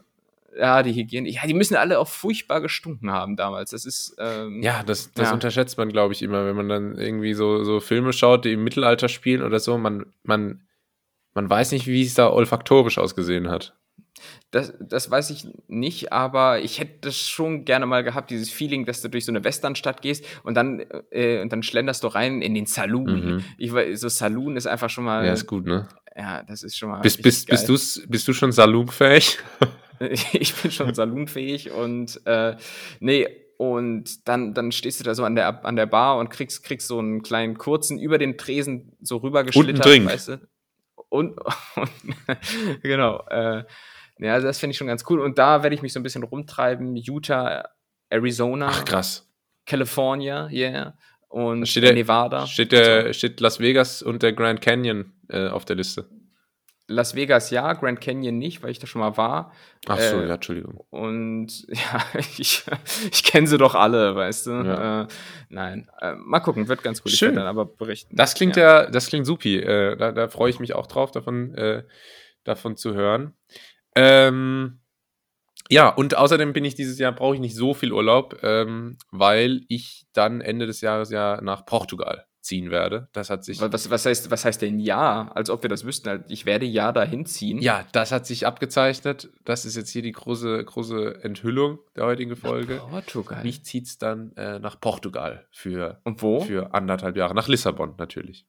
Ja, die Hygiene. Ja, die müssen alle auch furchtbar gestunken haben damals. Das ist. Ähm, Ja, das, das Ja. unterschätzt man, glaube ich, immer, wenn man dann irgendwie so, so Filme schaut, die im Mittelalter spielen oder so. Man, man, man weiß nicht, wie es da olfaktorisch ausgesehen hat. Das, das weiß ich nicht, aber ich hätte das schon gerne mal gehabt, dieses Feeling, dass du durch so eine Westernstadt gehst und dann, äh, und dann schlenderst du rein in den Saloon. Mhm. Ich weiß, so Saloon ist einfach schon mal. Ja, ist gut, ne? ja, das ist schon mal. Bist, bist, bist, geil. du's, bist du schon salonfähig? ich bin schon salonfähig und äh, nee, und dann, dann stehst du da so an der, an der Bar und kriegst, kriegst so einen kleinen kurzen über den Tresen so rübergeschlittert, Drink. weißt du? Und, und genau. Äh, ja, also das finde ich schon ganz cool. Und da werde ich mich so ein bisschen rumtreiben. Utah, Arizona, Ach, krass. California, yeah. Und Steht der- Nevada. Steht, der, steht Las Vegas und der Grand Canyon äh, auf der Liste? Las Vegas ja, Grand Canyon nicht, weil ich da schon mal war. Ach so, Äh, ja, Entschuldigung. Und ja, ich, ich kenne sie doch alle, weißt du. Ja. Äh, nein, äh, mal gucken, wird ganz cool. Ich Schön. werde dann aber berichten. Das klingt ja, das klingt supi. Äh, da da freue ich mich auch drauf, davon, äh, davon zu hören. Ähm, ja, und außerdem bin ich dieses Jahr, brauche ich nicht so viel Urlaub, ähm, weil ich dann Ende des Jahres ja nach Portugal ziehen werde. Das hat sich. Was, was, heißt, was heißt denn ja? Als ob wir das wüssten. Halt, Ich werde ja dahin ziehen. Ja, das hat sich abgezeichnet. Das ist jetzt hier die große, große Enthüllung der heutigen Folge. Portugal. Mich zieht's dann äh, nach Portugal für, Und wo? für anderthalb Jahre. Nach Lissabon natürlich.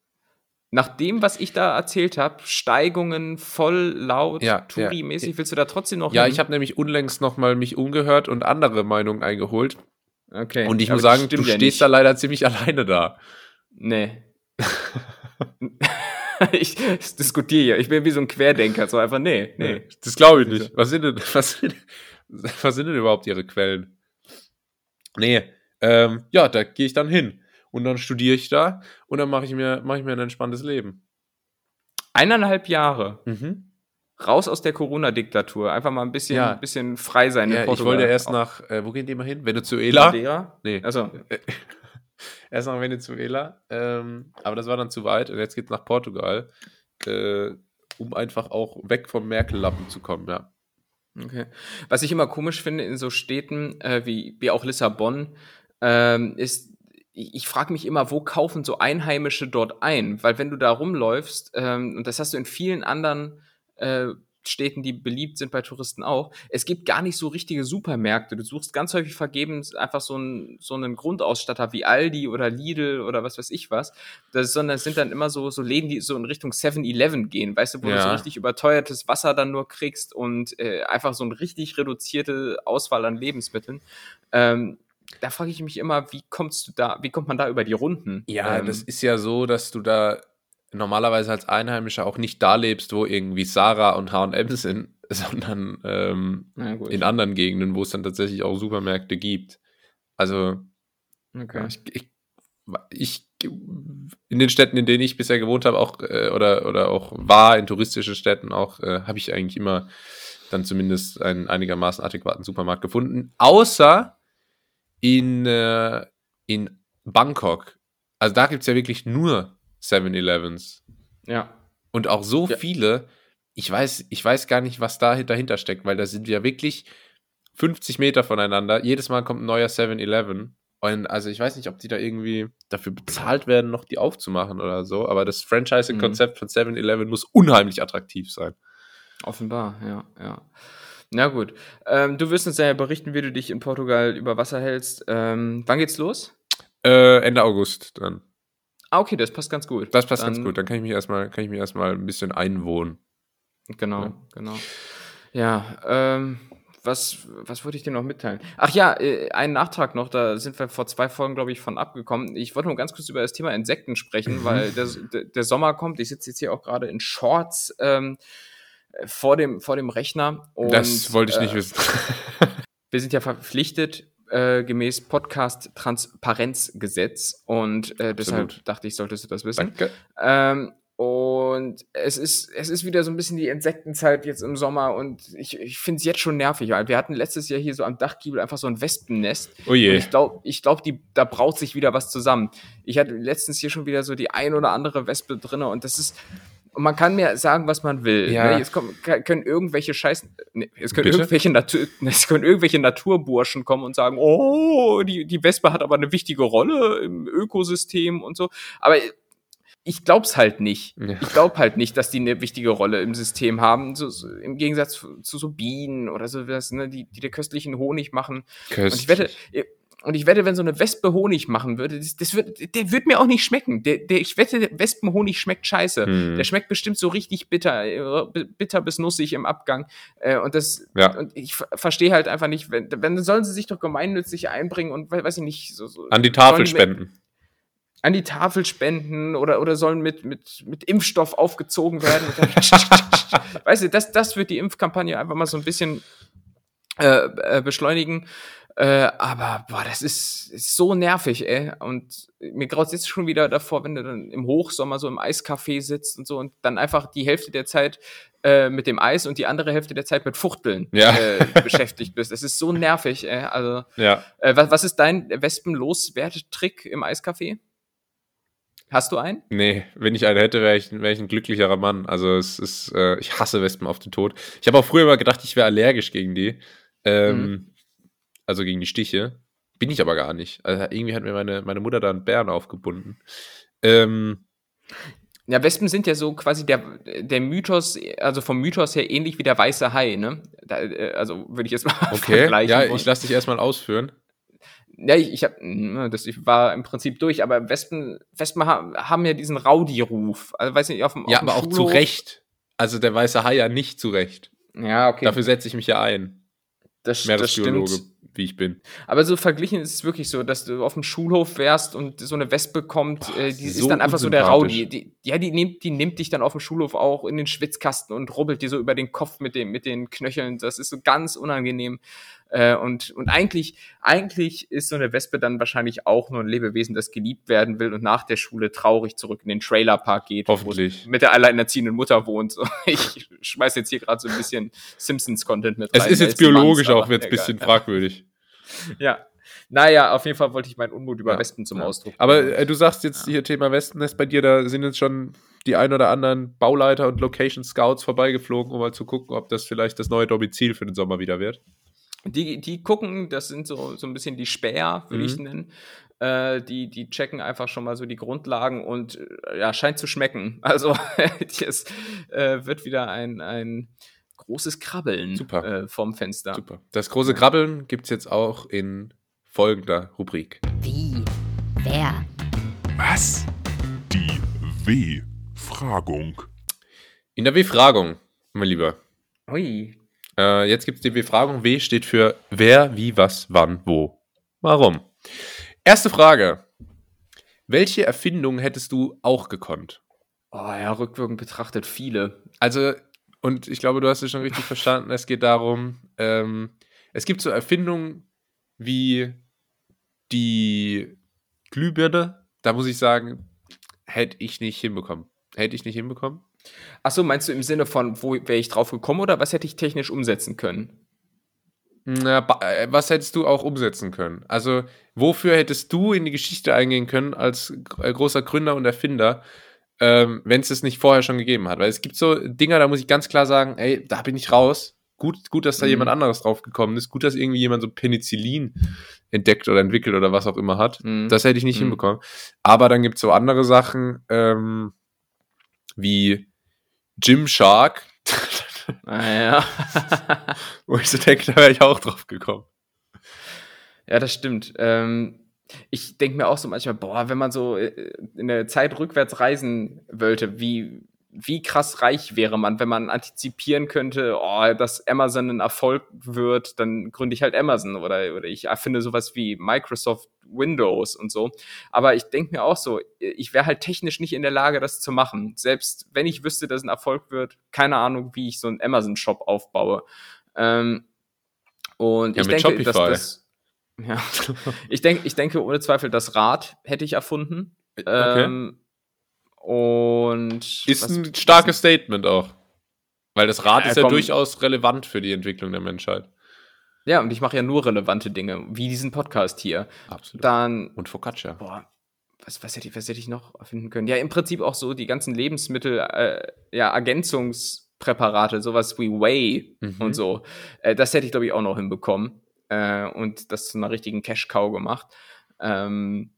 Nach dem, was ich da erzählt habe, Steigungen voll laut, Ja, Touri-mäßig, willst du da trotzdem noch Ja, hin? ich habe nämlich unlängst nochmal mich umgehört und andere Meinungen eingeholt. Okay. Und ich muss sagen, du ja stehst nicht. da leider ziemlich alleine da. Nee. ich diskutiere hier. Ich bin wie so ein Querdenker. So einfach, nee, nee. Das glaube ich nicht. Was sind denn, was sind, was sind denn überhaupt ihre Quellen? Nee, ähm, ja, da gehe ich dann hin. Und dann studiere ich da und dann mache ich, mir mache ich mir ein entspanntes Leben. Eineinhalb Jahre. Mhm. Raus aus der Corona-Diktatur. Einfach mal ein bisschen, Ja. bisschen frei sein in Ja, ich wollte erst nach, äh, wo gehen die mal hin? Venezuela? Madeira? Nee. Also, Erst nach Venezuela, ähm, aber das war dann zu weit und jetzt geht's nach Portugal, äh, um einfach auch weg vom Merkel-Lappen zu kommen, ja. okay. Was ich immer komisch finde in so Städten äh, wie, wie auch Lissabon, ähm, ist, ich, frage mich immer, wo kaufen so Einheimische dort ein? Weil wenn du da rumläufst, ähm, und das hast du in vielen anderen äh, Städten, die beliebt sind bei Touristen auch, es gibt gar nicht so richtige Supermärkte. Du suchst ganz häufig vergebens einfach so einen, so einen Grundausstatter wie Aldi oder Lidl oder was weiß ich was, das, sondern es sind dann immer so, so Läden, die so in Richtung 7-Eleven gehen, weißt du, wo du Ja. so richtig überteuertes Wasser dann nur kriegst und äh, einfach so eine richtig reduzierte Auswahl an Lebensmitteln. Ähm, da frage ich mich immer, wie kommst du da, wie kommt man da über die Runden? Ja, ähm, das ist ja so, dass du da normalerweise als Einheimischer auch nicht da lebst, wo irgendwie Sarah und H&M sind, sondern ähm, in anderen Gegenden, wo es dann tatsächlich auch Supermärkte gibt. Also okay. Ich, ich, ich, in den Städten, in denen ich bisher gewohnt habe, auch äh, oder, oder auch war, in touristischen Städten auch, äh, habe ich eigentlich immer dann zumindest einen einigermaßen adäquaten Supermarkt gefunden. Außer in, äh, in Bangkok. Also da gibt es ja wirklich nur 7-Elevens. Ja. Und auch so Ja. viele, ich weiß, ich weiß gar nicht, was da dahinter steckt, weil da sind wir wirklich 50 Meter voneinander. Jedes Mal kommt ein neuer 7-Eleven. Und also ich weiß nicht, ob die da irgendwie dafür bezahlt werden, noch die aufzumachen oder so. Aber das Franchising-Konzept von 7-Eleven muss unheimlich attraktiv sein. Offenbar, ja, ja. Na gut. Ähm, du wirst uns ja berichten, wie du dich in Portugal über Wasser hältst. Ähm, wann geht's los? Äh, Ende August dann. Ah, okay, das passt ganz gut. Das passt Dann- ganz gut. Dann kann ich mich erstmal, kann ich mich erstmal ein bisschen einwohnen. Genau, Ja. genau. Ja, ähm, was, was wollte ich dir noch mitteilen? Ach ja, äh, einen Nachtrag noch, da sind wir vor zwei Folgen, glaube ich, von abgekommen. Ich wollte nur ganz kurz über das Thema Insekten sprechen, Mhm. weil der, der, Sommer kommt. Ich sitze jetzt hier auch gerade in Shorts ähm, äh, vor, dem, vor dem Rechner. Und, das wollte ich nicht äh, wissen. wir sind ja verpflichtet äh, gemäß Podcast-Transparenzgesetz und äh, deshalb dachte ich, solltest du das wissen. Danke. Ähm, und es ist, es ist wieder so ein bisschen die Insektenzeit jetzt im Sommer und ich, ich finde es jetzt schon nervig, weil wir hatten letztes Jahr hier so am Dachgiebel einfach so ein Wespennest. Oh Und je. ich glaube, ich glaub, die, da braut sich wieder was zusammen. Ich hatte letztens hier schon wieder so die ein oder andere Wespe drinne und das ist, Und man kann mir sagen, was man will. Ja. Ne? Jetzt kommen, können irgendwelche Scheiß, ne, jetzt können Bitte? irgendwelche, Natur, es können irgendwelche Naturburschen kommen und sagen, oh, die, die Wespe hat aber eine wichtige Rolle im Ökosystem und so. Aber ich glaub's halt nicht. Ja. Ich glaube halt nicht, dass die eine wichtige Rolle im System haben. So, so, Im Gegensatz zu, so Bienen oder so, was, ne, die, die den köstlichen Honig machen. Und ich wette, und ich wette, wenn so eine Wespe Honig machen würde, das, das wird, der wird mir auch nicht schmecken. Der, der, ich wette, Wespenhonig schmeckt scheiße. Hm. Der schmeckt bestimmt so richtig bitter, äh, bi- bitter bis nussig im Abgang. Äh, und das, Ja. und ich ver- verstehe halt einfach nicht, wenn, wenn sollen sie sich doch gemeinnützig einbringen und we- weiß ich nicht, so, so An die Tafel die- spenden. an die Tafel spenden oder, oder sollen mit, mit, mit Impfstoff aufgezogen werden. Weißt du, das, das wird die Impfkampagne einfach mal so ein bisschen äh, äh, beschleunigen. Äh, aber boah, das ist, ist so nervig, ey. Und mir graut jetzt schon wieder davor, wenn du dann im Hochsommer so im Eiscafé sitzt und so und dann einfach die Hälfte der Zeit äh, mit dem Eis und die andere Hälfte der Zeit mit Fuchteln Ja. äh, beschäftigt bist. Es ist so nervig, ey. Also, Ja. äh, was, was ist dein Wespenloswerdetrick im Eiscafé? Hast du einen? Nee, wenn ich eine hätte, wäre ich, wär ich ein glücklicherer Mann. Also es ist, äh, ich hasse Wespen auf den Tod. Ich habe auch früher mal gedacht, ich wäre allergisch gegen die. Ähm, Mhm. Also gegen die Stiche. Bin ich aber gar nicht. Also irgendwie hat mir meine, meine Mutter da einen Bären aufgebunden. Ähm, Ja, Wespen sind ja so quasi der, der Mythos, also vom Mythos her ähnlich wie der weiße Hai, ne? Da, äh, also würde ich jetzt mal okay, vergleichen. ja, ich lasse dich erstmal ausführen. Ja, ich, ich hab, mh, das ich war im Prinzip durch, aber Wespen, Wespen ha, haben ja diesen Rowdy-Ruf. Also weiß nicht, auf dem Ja, auf dem aber auch zu Schulhof- Recht. Also der weiße Hai ja nicht zu Recht. Ja, okay. Dafür setze ich mich ja ein. Das, das Meeresbiologe, stimmt. wie ich bin. Aber so verglichen ist es wirklich so, dass du auf dem Schulhof wärst und so eine Wespe kommt, Boah, äh, die so ist dann einfach so der. Rowdy. Die, ja, die nimmt, die nimmt dich dann auf dem Schulhof auch in den Schwitzkasten und rubbelt dir so über den Kopf mit, dem, mit den Knöcheln. Das ist so ganz unangenehm. Äh, und, und eigentlich, eigentlich ist so eine Wespe dann wahrscheinlich auch nur ein Lebewesen, das geliebt werden will und nach der Schule traurig zurück in den Trailerpark geht, es Hoffentlich. mit der alleinerziehenden Mutter wohnt. Ich schmeiß jetzt hier gerade so ein bisschen Simpsons-Content mit Es rein. ist Der jetzt Manns, biologisch aber auch jetzt ein egal. bisschen fragwürdig. Ja. Naja, auf jeden Fall wollte ich meinen Unmut über Ja. Wespen zum Ja. Ausdruck Aber bringen. äh, du sagst jetzt hier Thema Westennest bei dir, da sind jetzt schon die ein oder anderen Bauleiter und Location Scouts vorbeigeflogen, um mal zu gucken, ob das vielleicht das neue Domizil für den Sommer wieder wird. Die, die gucken, das sind so, so ein bisschen die Späher, würde Mhm. ich nennen. Äh, die, die checken einfach schon mal so die Grundlagen und äh, ja, scheint zu schmecken. Also es äh, wird wieder ein, ein großes Krabbeln Super. Äh, vom Fenster. Super. Das große Krabbeln gibt es jetzt auch in folgender Rubrik. Wie? Wer? Was? Die W-Fragung. In der W-Fragung, mein Lieber. Ui. Äh, jetzt gibt es die W-Fragung. W steht für wer, wie, was, wann, wo, warum. Erste Frage. Welche Erfindung hättest du auch gekonnt? Oh ja, rückwirkend betrachtet viele. Also, und ich glaube, du hast es schon richtig verstanden. Es geht darum, ähm, es gibt so Erfindungen wie die Glühbirne. Da muss ich sagen, hätte ich nicht hinbekommen. Hätte ich nicht hinbekommen. Achso, meinst du im Sinne von, wo wäre ich drauf gekommen oder was hätte ich technisch umsetzen können? Na, äh, was hättest du auch umsetzen können? Also, wofür hättest du in die Geschichte eingehen können als äh, großer Gründer und Erfinder, ähm, wenn es es nicht vorher schon gegeben hat? Weil es gibt so Dinger, da muss ich ganz klar sagen, ey, da bin ich raus. Gut, gut, dass da Mhm. jemand anderes drauf gekommen ist. Gut, dass irgendwie jemand so Penicillin entdeckt oder entwickelt oder was auch immer hat. Mhm. Das hätte ich nicht Mhm. hinbekommen. Aber dann gibt es so andere Sachen, ähm, wie Gymshark, Naja. wo ich so denke, da wäre ich auch drauf gekommen. Ja, das stimmt. Ähm, ich denke mir auch so manchmal, boah, wenn man so äh, in der Zeit rückwärts reisen wollte, wie, wie krass reich wäre man, wenn man antizipieren könnte, oh, dass Amazon ein Erfolg wird, dann gründe ich halt Amazon oder, oder ich erfinde sowas wie Microsoft Windows und so. Aber ich denke mir auch so, ich wäre halt technisch nicht in der Lage, das zu machen. Selbst wenn ich wüsste, dass ein Erfolg wird, keine Ahnung, wie ich so einen Amazon-Shop aufbaue. Ähm, und Ja, ich mit denke, dass Shopify. das ja. Ich, denk, ich denke ohne Zweifel, das Rad hätte ich erfunden. Okay. Ähm, und Ist was- ein starkes Statement auch. Weil das Rad Ja, ist ja komm. durchaus relevant für die Entwicklung der Menschheit. Ja, und ich mache ja nur relevante Dinge, wie diesen Podcast hier. Absolut. Dann, Und Focaccia. boah, was, was, hätte ich, was hätte ich noch finden können? Ja, im Prinzip auch so die ganzen Lebensmittel, äh, ja, Ergänzungspräparate, sowas wie Whey Mhm. und so. Äh, das hätte ich, glaube ich, auch noch hinbekommen. Äh, und das zu einer richtigen Cash-Cow gemacht. Ähm,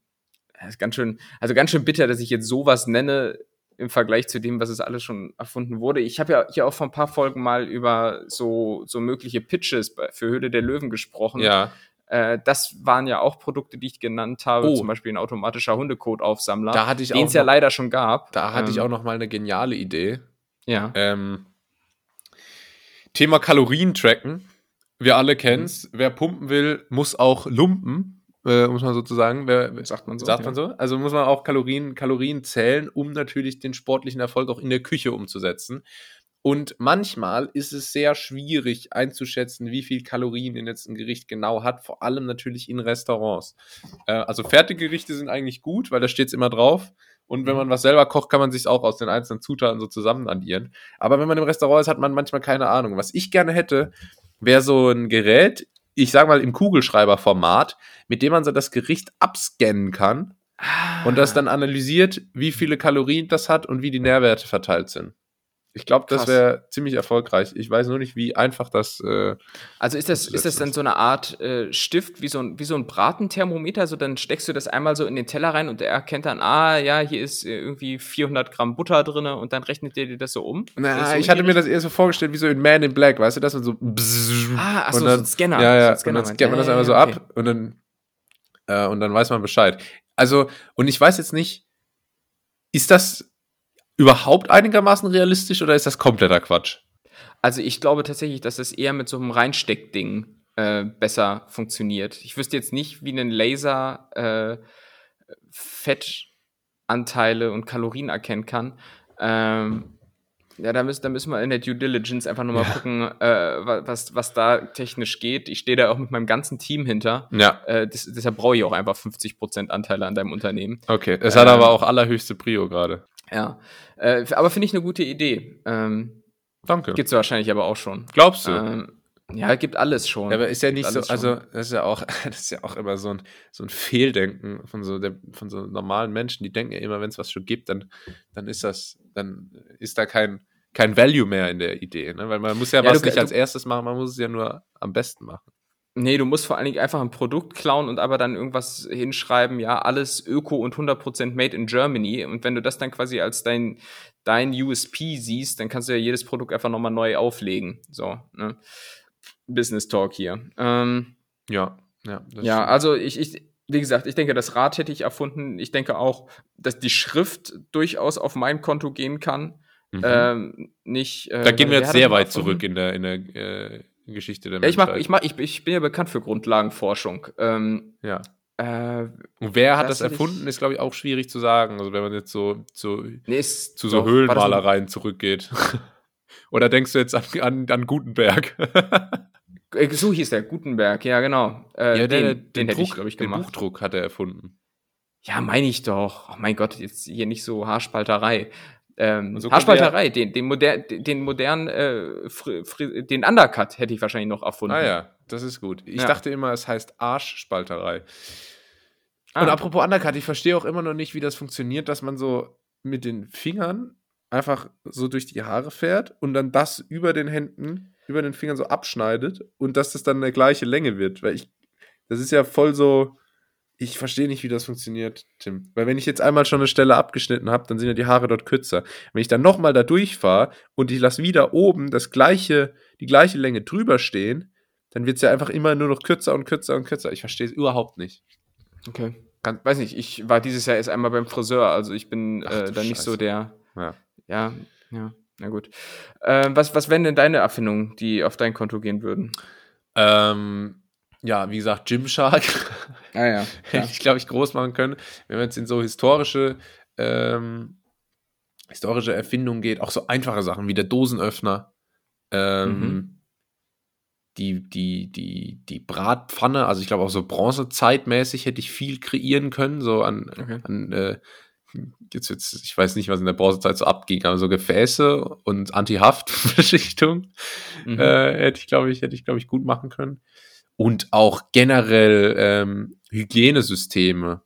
das ist ganz schön, also ganz schön bitter, dass ich jetzt sowas nenne im Vergleich zu dem, was es alles schon erfunden wurde. Ich habe ja hier auch vor ein paar Folgen mal über so, so mögliche Pitches für Höhle der Löwen gesprochen. Ja. Äh, das waren ja auch Produkte, die ich genannt habe, Oh. zum Beispiel ein automatischer Hundekotaufsammler, Da hatte ich den es ja leider schon gab. Da hatte ich Ähm, auch noch mal eine geniale Idee. Ja. Ähm, Thema Kalorien tracken. Wir alle kennen es. Mhm. Wer pumpen will, muss auch lumpen, äh, muss man sozusagen. Wer, Sagt man so, Sagt ja. man so? Also muss man auch Kalorien, Kalorien zählen, um natürlich den sportlichen Erfolg auch in der Küche umzusetzen. Und manchmal ist es sehr schwierig einzuschätzen, wie viel Kalorien denn jetzt ein Gericht genau hat, vor allem natürlich in Restaurants. Äh, also Fertiggerichte sind eigentlich gut, weil da steht es immer drauf. Und wenn man was selber kocht, kann man sich auch aus den einzelnen Zutaten so zusammen addieren. Aber wenn man im Restaurant ist, hat man manchmal keine Ahnung. Was ich gerne hätte, wäre so ein Gerät, ich sag mal im Kugelschreiberformat, mit dem man so das Gericht abscannen kann und das dann analysiert, wie viele Kalorien das hat und wie die Nährwerte verteilt sind. Ich glaube, das wäre ziemlich erfolgreich. Ich weiß nur nicht, wie einfach das. Äh, Also ist das, ist das dann so eine Art äh, Stift, wie so, ein, wie so ein Bratenthermometer? So dann steckst du das einmal so in den Teller rein und der erkennt dann, ah, ja, hier ist irgendwie 400 Gramm Butter drin und dann rechnet der dir das so um? na, so ich hatte mir das eher so vorgestellt, wie so in Man in Black, weißt du, dass man so. Ah, ach so, so ein Scanner. Ja, So ja, ein Scanner und dann scannt man das ja, einmal so okay. ab und dann, äh, und dann weiß man Bescheid. Also, und ich weiß jetzt nicht, ist das überhaupt einigermaßen realistisch oder ist das kompletter Quatsch? Also ich glaube tatsächlich, dass das eher mit so einem Reinsteckding äh, besser funktioniert. Ich wüsste jetzt nicht, wie ein Laser äh, Fettanteile und Kalorien erkennen kann. Ähm, ja, da müssen, da müssen wir in der Due Diligence einfach nochmal gucken, äh, wa- was, was da technisch geht. Ich stehe da auch mit meinem ganzen Team hinter. Ja, Äh, das, deshalb brauche ich auch einfach 50% Anteile an deinem Unternehmen. okay. Es hat Ähm, aber auch allerhöchste Prio gerade. Ja. Äh, aber finde ich eine gute Idee. Ähm, Danke. Gibt's wahrscheinlich aber auch schon. Glaubst du? Ähm, ja, gibt alles schon. Ja, aber ist ja nicht so, also das ist ja auch, das ist ja auch immer so ein, so ein Fehldenken von so, der, von so normalen Menschen, die denken ja immer, wenn es was schon gibt, dann, dann ist das, dann ist da kein, kein Value mehr in der Idee, ne? Weil man muss ja, Ja, was du- nicht du- als erstes machen, man muss es ja nur am besten machen. Nee, du musst vor allen Dingen einfach ein Produkt klauen und aber dann irgendwas hinschreiben, ja, alles Öko und 100% made in Germany. Und wenn du das dann quasi als dein, dein USP siehst, dann kannst du ja jedes Produkt einfach nochmal neu auflegen. So, ne? Business Talk hier. Ähm, Ja, ja. ja, also ich, ich, wie gesagt, ich denke, das Rad hätte ich erfunden. Ich denke auch, dass die Schrift durchaus auf mein Konto gehen kann. Mhm. Ähm, nicht. Äh, da gehen wir jetzt sehr weit erfunden? zurück in der, in der äh, Geschichte der Ja, ich, mach, ich, mach, ich, ich bin ja bekannt für Grundlagenforschung. Ähm, ja. äh, Und wer hat Das das, ich- erfunden, ist, glaube ich, auch schwierig zu sagen. Also wenn man jetzt so, so nee, zu so doch- Höhlenmalereien zurückgeht. Oder denkst du jetzt an, an, an Gutenberg? Äh, So hieß der, Gutenberg, ja, genau. Äh, den, den, hätte ich, glaube ich, den. Buchdruck hat er erfunden. Ja, meine ich doch. Oh mein Gott, jetzt hier nicht so Haarspalterei. Ähm, so Haarspalterei, den, den, moder den modernen, äh, den Undercut hätte ich wahrscheinlich noch erfunden. Ah ja, das ist gut. Ich Ja. dachte immer, es heißt Arschspalterei. Ah. Und apropos Undercut, ich verstehe auch immer noch nicht, wie das funktioniert, dass man so mit den Fingern einfach so durch die Haare fährt und dann das über den Händen, über den Fingern so abschneidet und dass das dann eine gleiche Länge wird. Weil ich, das ist ja voll so, ich verstehe nicht, wie das funktioniert, Tim. Weil wenn ich jetzt einmal schon eine Stelle abgeschnitten habe, dann sind ja die Haare dort kürzer. Wenn ich dann nochmal da durchfahre und ich lasse wieder oben das gleiche, die gleiche Länge drüber stehen, dann wird es ja einfach immer nur noch kürzer und kürzer und kürzer. Ich verstehe es überhaupt nicht. Okay. Kann, weiß nicht, ich war dieses Jahr erst einmal beim Friseur, also ich bin Ach äh, da nicht so der. Ja. Ja, ja, na gut. Ähm, was, was wären denn deine Erfindungen, die auf dein Konto gehen würden? Ähm, ja, wie gesagt, Gymshark Ah ja. hätte ich, glaube ich, groß machen können. Wenn man jetzt in so historische, ähm, historische Erfindungen geht, auch so einfache Sachen wie der Dosenöffner, ähm, Mhm. die, die, die, die Bratpfanne, also ich glaube auch so bronzezeitmäßig hätte ich viel kreieren können, so an, Okay. an äh, jetzt, jetzt, ich weiß nicht, was in der Bronzezeit so abging, aber so Gefäße und Anti-Haft-Beschichtung Mhm. äh, hätte ich, glaube ich, hätte ich, glaube ich, gut machen können. Und auch generell ähm, Hygienesysteme.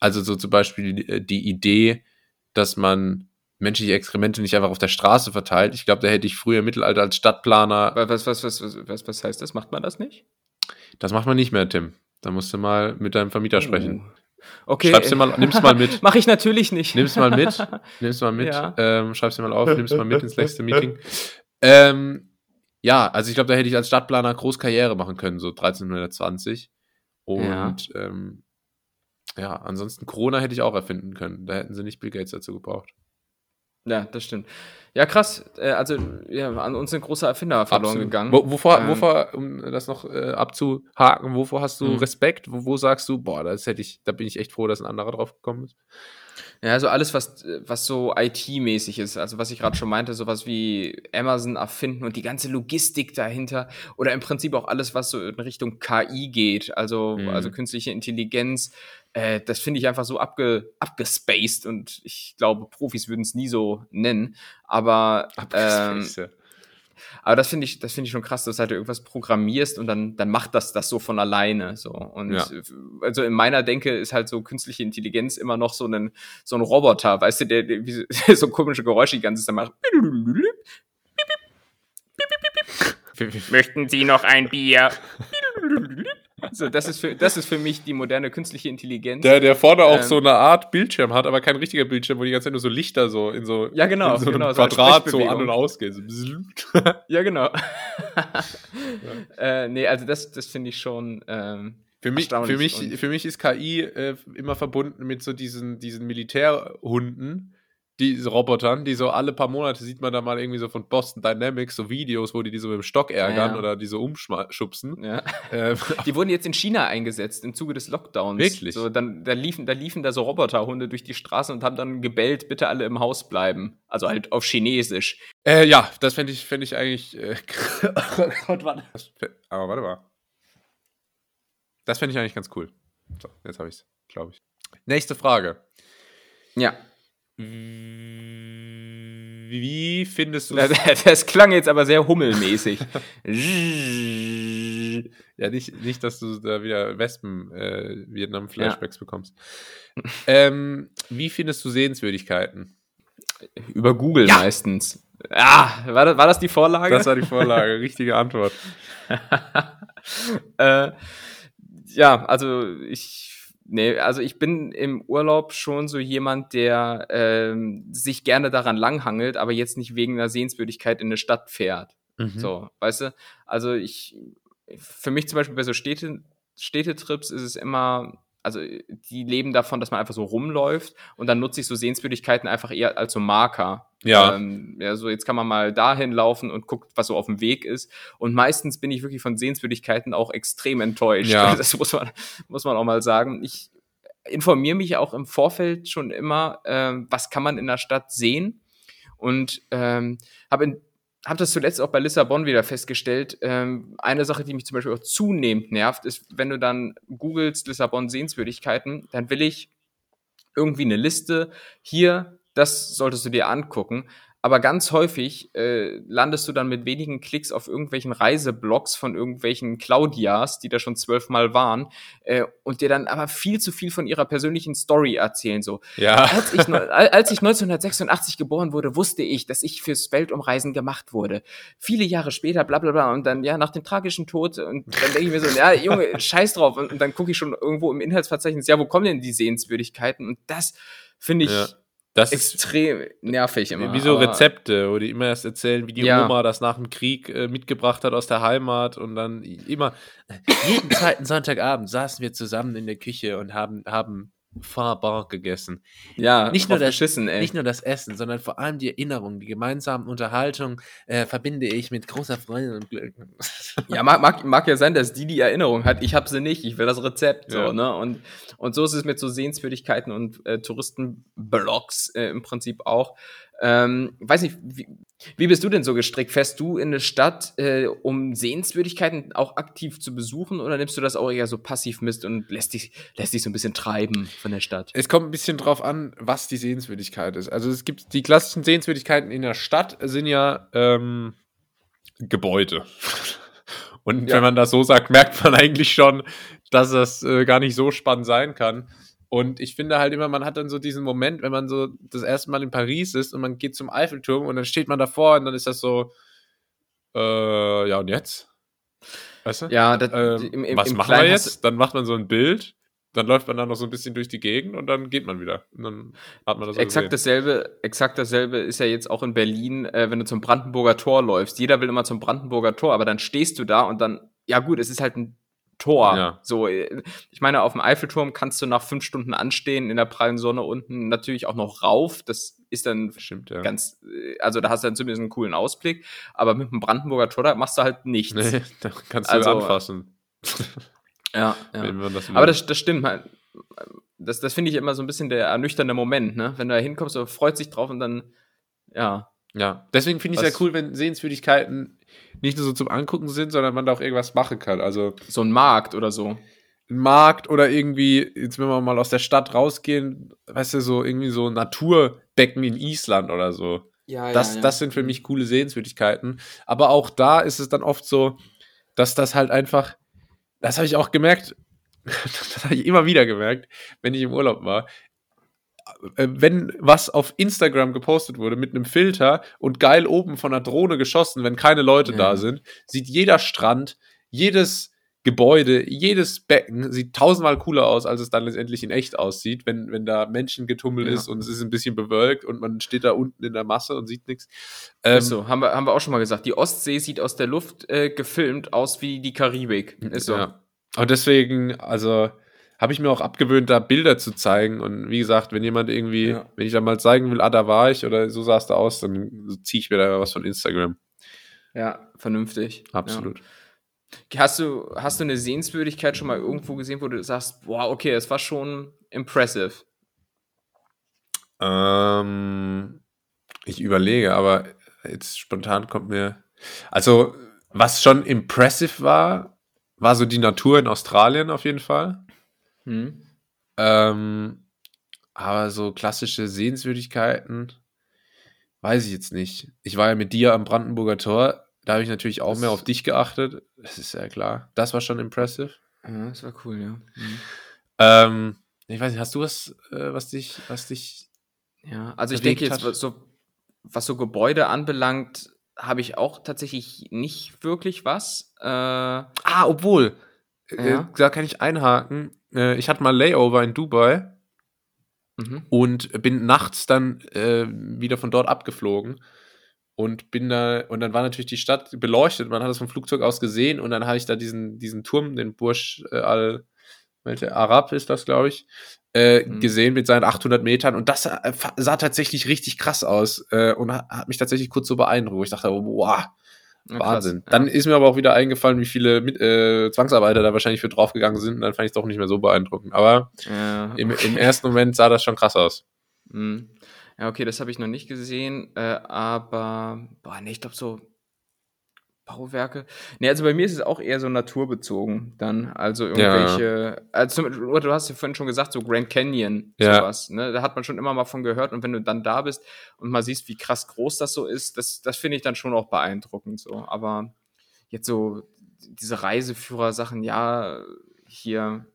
Also so zum Beispiel die, die Idee, dass man menschliche Exkremente nicht einfach auf der Straße verteilt. Ich glaube, da hätte ich früher im Mittelalter als Stadtplaner. Was, was, was, was, was, heißt das? Macht man das nicht? Das macht man nicht mehr, Tim. Da musst du mal mit deinem Vermieter sprechen. Uh. Okay. Schreib's dir mal, nimm's mal mit. Mach ich natürlich nicht. Nimm's mal mit. Nimm's mal mit. Ja. Ähm, schreib's dir mal auf, nimm's mal mit ins nächste Meeting. Ähm, ja, also ich glaube, da hätte ich als Stadtplaner groß Karriere machen können, so 1320. Und Ja. ähm, ja ansonsten Corona hätte ich auch erfinden können. Da hätten sie nicht Bill Gates dazu gebraucht. Ja, das stimmt. Ja, krass. Äh, also, ja, an uns sind große Erfinder verloren Absolut. gegangen. Wo, wovor, Ähm, wovor, um das noch äh, abzuhaken, wovor hast du Mhm. Respekt? Wo, wo sagst du, boah, das hätte ich, da bin ich echt froh, dass ein anderer drauf gekommen ist? Ja, also alles, was, was so IT-mäßig ist, also was ich gerade schon meinte, sowas wie Amazon erfinden und die ganze Logistik dahinter oder im Prinzip auch alles, was so in Richtung KI geht, also, Mhm. also künstliche Intelligenz, äh, das finde ich einfach so abge, abgespaced und ich glaube, Profis würden es nie so nennen, aber ähm, ja. Aber das finde ich, das finde ich schon krass, dass du halt irgendwas programmierst und dann, dann macht das das so von alleine. So. Und Ja. also in meiner Denke ist halt so künstliche Intelligenz immer noch so ein, so ein Roboter, weißt du, der, der wie so, so komische Geräusche die ganze Zeit macht. Möchten Sie noch ein Bier? So, das ist für, das ist für mich die moderne künstliche Intelligenz. Der, der vorne auch Ähm. so eine Art Bildschirm hat, aber kein richtiger Bildschirm, wo die ganze Zeit nur so Lichter so in so, Ja, genau, in so einem genau, Quadrat so an und ausgehen. So ja, genau. äh, nee, also das, das finde ich schon. Ähm, Für mich, für, mich, für mich ist KI äh, immer verbunden mit so diesen, diesen Militärhunden, diese Robotern, die so alle paar Monate sieht man da mal irgendwie so von Boston Dynamics so Videos, wo die die so mit dem Stock ärgern Ja. oder die so umschubsen. ja. Ähm, Die wurden jetzt in China eingesetzt im Zuge des Lockdowns. Wirklich? So, dann, da, liefen, da liefen da so Roboterhunde durch die Straßen und haben dann gebellt, bitte alle im Haus bleiben. Also halt auf Chinesisch. äh, ja, das fände ich, fänd ich eigentlich. Äh, oh Gott, warte. Aber warte mal. Das fände ich eigentlich ganz cool. So, jetzt habe ich es, glaube ich. Nächste Frage. Ja. Wie findest du Das, das klang jetzt aber sehr hummelmäßig. Ja, nicht, nicht, dass du da wieder Wespen-Vietnam-Flashbacks bekommst. ähm, wie findest du Sehenswürdigkeiten? Über Google meistens. Ah, war das, war das die Vorlage? Das war die Vorlage, richtige Antwort. äh, ja, also ich, nee, also ich bin im Urlaub schon so jemand, der ähm, sich gerne daran langhangelt, aber jetzt nicht wegen einer Sehenswürdigkeit in eine Stadt fährt. Mhm. So, weißt du? Also ich, für mich zum Beispiel bei so Städte, Städtetrips ist es immer, also die leben davon, dass man einfach so rumläuft und dann nutze ich so Sehenswürdigkeiten einfach eher als so Marker. Ja. Ähm, ja, so jetzt kann man mal dahin laufen und guckt, was so auf dem Weg ist. Und meistens bin ich wirklich von Sehenswürdigkeiten auch extrem enttäuscht. Ja. Das muss man, muss man auch mal sagen. Ich informiere mich auch im Vorfeld schon immer, ähm, was kann man in der Stadt sehen. Und ähm, habe hab das zuletzt auch bei Lissabon wieder festgestellt. Ähm, eine Sache, die mich zum Beispiel auch zunehmend nervt, ist, wenn du dann googelst Lissabon Sehenswürdigkeiten, dann will ich irgendwie eine Liste. Hier, das solltest du dir angucken. Aber ganz häufig äh, landest du dann mit wenigen Klicks auf irgendwelchen Reiseblogs von irgendwelchen Claudias, die da schon zwölfmal waren, äh, und dir dann aber viel zu viel von ihrer persönlichen Story erzählen. So, Ja. als ich, als ich 1986 geboren wurde, wusste ich, dass ich fürs Weltumreisen gemacht wurde. Viele Jahre später, bla bla bla, und dann, ja, nach dem tragischen Tod, und dann denke ich mir so, ja, Junge, scheiß drauf. Und, und dann gucke ich schon irgendwo im Inhaltsverzeichnis, ja, wo kommen denn die Sehenswürdigkeiten? Und das finde ich Ja. Das ist extrem nervig immer. wie so Rezepte, wo die immer erst erzählen, wie die Ja. Oma das nach dem Krieg äh, mitgebracht hat aus der Heimat und dann immer jeden zweiten Sonntagabend saßen wir zusammen in der Küche und haben haben Farbon gegessen. Ja, Nicht nur das- geschissen, ey. Nicht nur das Essen, sondern vor allem die Erinnerung, die gemeinsamen Unterhaltung äh, verbinde ich mit großer Freude und Glück. Ja, mag, mag, mag ja sein, dass die die Erinnerung hat. Ich habe sie nicht. Ich will das Rezept. So, Ja. ne? und, und so ist es mit so Sehenswürdigkeiten und äh, Touristenblogs äh, im Prinzip auch. Ähm, weiß nicht, wie, wie bist du denn so gestrickt? Fährst du in eine Stadt, äh, um Sehenswürdigkeiten auch aktiv zu besuchen oder nimmst du das auch eher so passiv mit und lässt dich, lässt dich so ein bisschen treiben von der Stadt? Es kommt ein bisschen drauf an, was die Sehenswürdigkeit ist. Also es gibt die klassischen Sehenswürdigkeiten in der Stadt sind ja ähm, Gebäude. Und Ja. wenn man das so sagt, merkt man eigentlich schon, dass das äh, gar nicht so spannend sein kann. Und ich finde halt immer, man hat dann so diesen Moment, wenn man so das erste Mal in Paris ist und man geht zum Eiffelturm und dann steht man davor und dann ist das so, äh, ja und jetzt? Weißt du? Ja, das, Ähm, im, im, was im machen wir jetzt? Dann macht man so ein Bild, dann läuft man dann noch so ein bisschen durch die Gegend und dann geht man wieder. Und dann hat man das Exakt gesehen. dasselbe, exakt dasselbe ist ja jetzt auch in Berlin, äh, wenn du zum Brandenburger Tor läufst. Jeder will immer zum Brandenburger Tor, aber dann stehst du da und dann, ja gut, es ist halt ein Tor. Ja. So, äh, ich meine, auf dem Eiffelturm kannst du nach fünf Stunden anstehen in der prallen Sonne unten natürlich auch noch rauf. Das ist dann Stimmt, ja. ganz, äh, also da hast du dann zumindest einen coolen Ausblick, aber mit dem Brandenburger Tor, da machst du halt nichts. nee, da kannst du Also, anfassen. Ja, ja. Das Aber das, das stimmt halt. Das, das finde ich immer so ein bisschen der ernüchternde Moment, ne? Wenn du da hinkommst, so freut sich drauf und dann, ja. Ja, deswegen finde ich es ja cool, wenn Sehenswürdigkeiten nicht nur so zum Angucken sind, sondern man da auch irgendwas machen kann. Also So ein Markt oder so. ein Markt oder irgendwie, jetzt wenn wir mal aus der Stadt rausgehen, weißt du, so irgendwie so Naturbecken in Island oder so. Ja, Das, das sind für mich coole Sehenswürdigkeiten. Aber auch da ist es dann oft so, dass das halt einfach, das habe ich auch gemerkt, das habe ich immer wieder gemerkt, wenn ich im Urlaub war. Äh, Wenn was auf Instagram gepostet wurde mit einem Filter und geil oben von einer Drohne geschossen, wenn keine Leute Ja. da sind, sieht jeder Strand, jedes Gebäude, jedes Becken sieht tausendmal cooler aus, als es dann letztendlich in echt aussieht, wenn, wenn da Menschengetummel Ja. ist und es ist ein bisschen bewölkt und man steht da unten in der Masse und sieht nichts. Ähm, ist so, haben wir, haben wir auch schon mal gesagt. Die Ostsee sieht aus der Luft äh, gefilmt aus wie die Karibik. Ist so. Ja. Und deswegen, also habe ich mir auch abgewöhnt, da Bilder zu zeigen. Und wie gesagt, wenn jemand irgendwie, Ja. wenn ich dann mal zeigen will, ah, da war ich oder so sah es da aus, dann ziehe ich mir da was von Instagram. Ja, vernünftig. Absolut. Ja. Hast du, hast du eine Sehenswürdigkeit schon mal irgendwo gesehen, wo du sagst, boah, okay, das war schon impressive? Ähm, ich überlege, aber jetzt spontan kommt mir. Also, was schon impressive war, war so die Natur in Australien auf jeden Fall. Hm? Ähm, aber so klassische Sehenswürdigkeiten, weiß ich jetzt nicht. Ich war ja mit dir am Brandenburger Tor, da habe ich natürlich auch Das- mehr auf dich geachtet. Das ist ja klar. Das war schon impressive. Ja, das war cool, ja. Mhm. Ähm, ich weiß nicht, hast du was, äh, was dich, was dich. Ja, also ich denke jetzt, was so, was so Gebäude anbelangt, habe ich auch tatsächlich nicht wirklich was. Äh, Ah, obwohl, Ja. da kann ich einhaken. Äh, ich hatte mal Layover in Dubai mhm. und bin nachts dann äh, wieder von dort abgeflogen und bin da und dann war natürlich die Stadt beleuchtet. Man hat das vom Flugzeug aus gesehen und dann habe ich da diesen diesen Turm, den Burj äh, al welcher Arab ist das, glaube ich, äh, Mhm. gesehen mit seinen 800 Metern und das sah, sah tatsächlich richtig krass aus äh, und hat, mich tatsächlich kurz so beeindruckt. Ich dachte, wow, Ja, krass, Wahnsinn. ja. Dann ist mir aber auch wieder eingefallen, wie viele mit, äh, Zwangsarbeiter da wahrscheinlich für draufgegangen sind und dann fand ich es doch nicht mehr so beeindruckend. Aber Ja. im, im ersten Moment sah das schon krass aus. Mhm. Ja, okay, das habe ich noch nicht gesehen, äh, aber, boah, nee, ich glaube so Bauwerke. Nee, also bei mir ist es auch eher so naturbezogen dann. Also irgendwelche, also zum, du hast ja vorhin schon gesagt, so Grand Canyon, Ja. sowas, ne? Da hat man schon immer mal von gehört und wenn du dann da bist und mal siehst, wie krass groß das so ist, das, das finde ich dann schon auch beeindruckend so. Aber jetzt so diese Reiseführer-Sachen, ja, hier,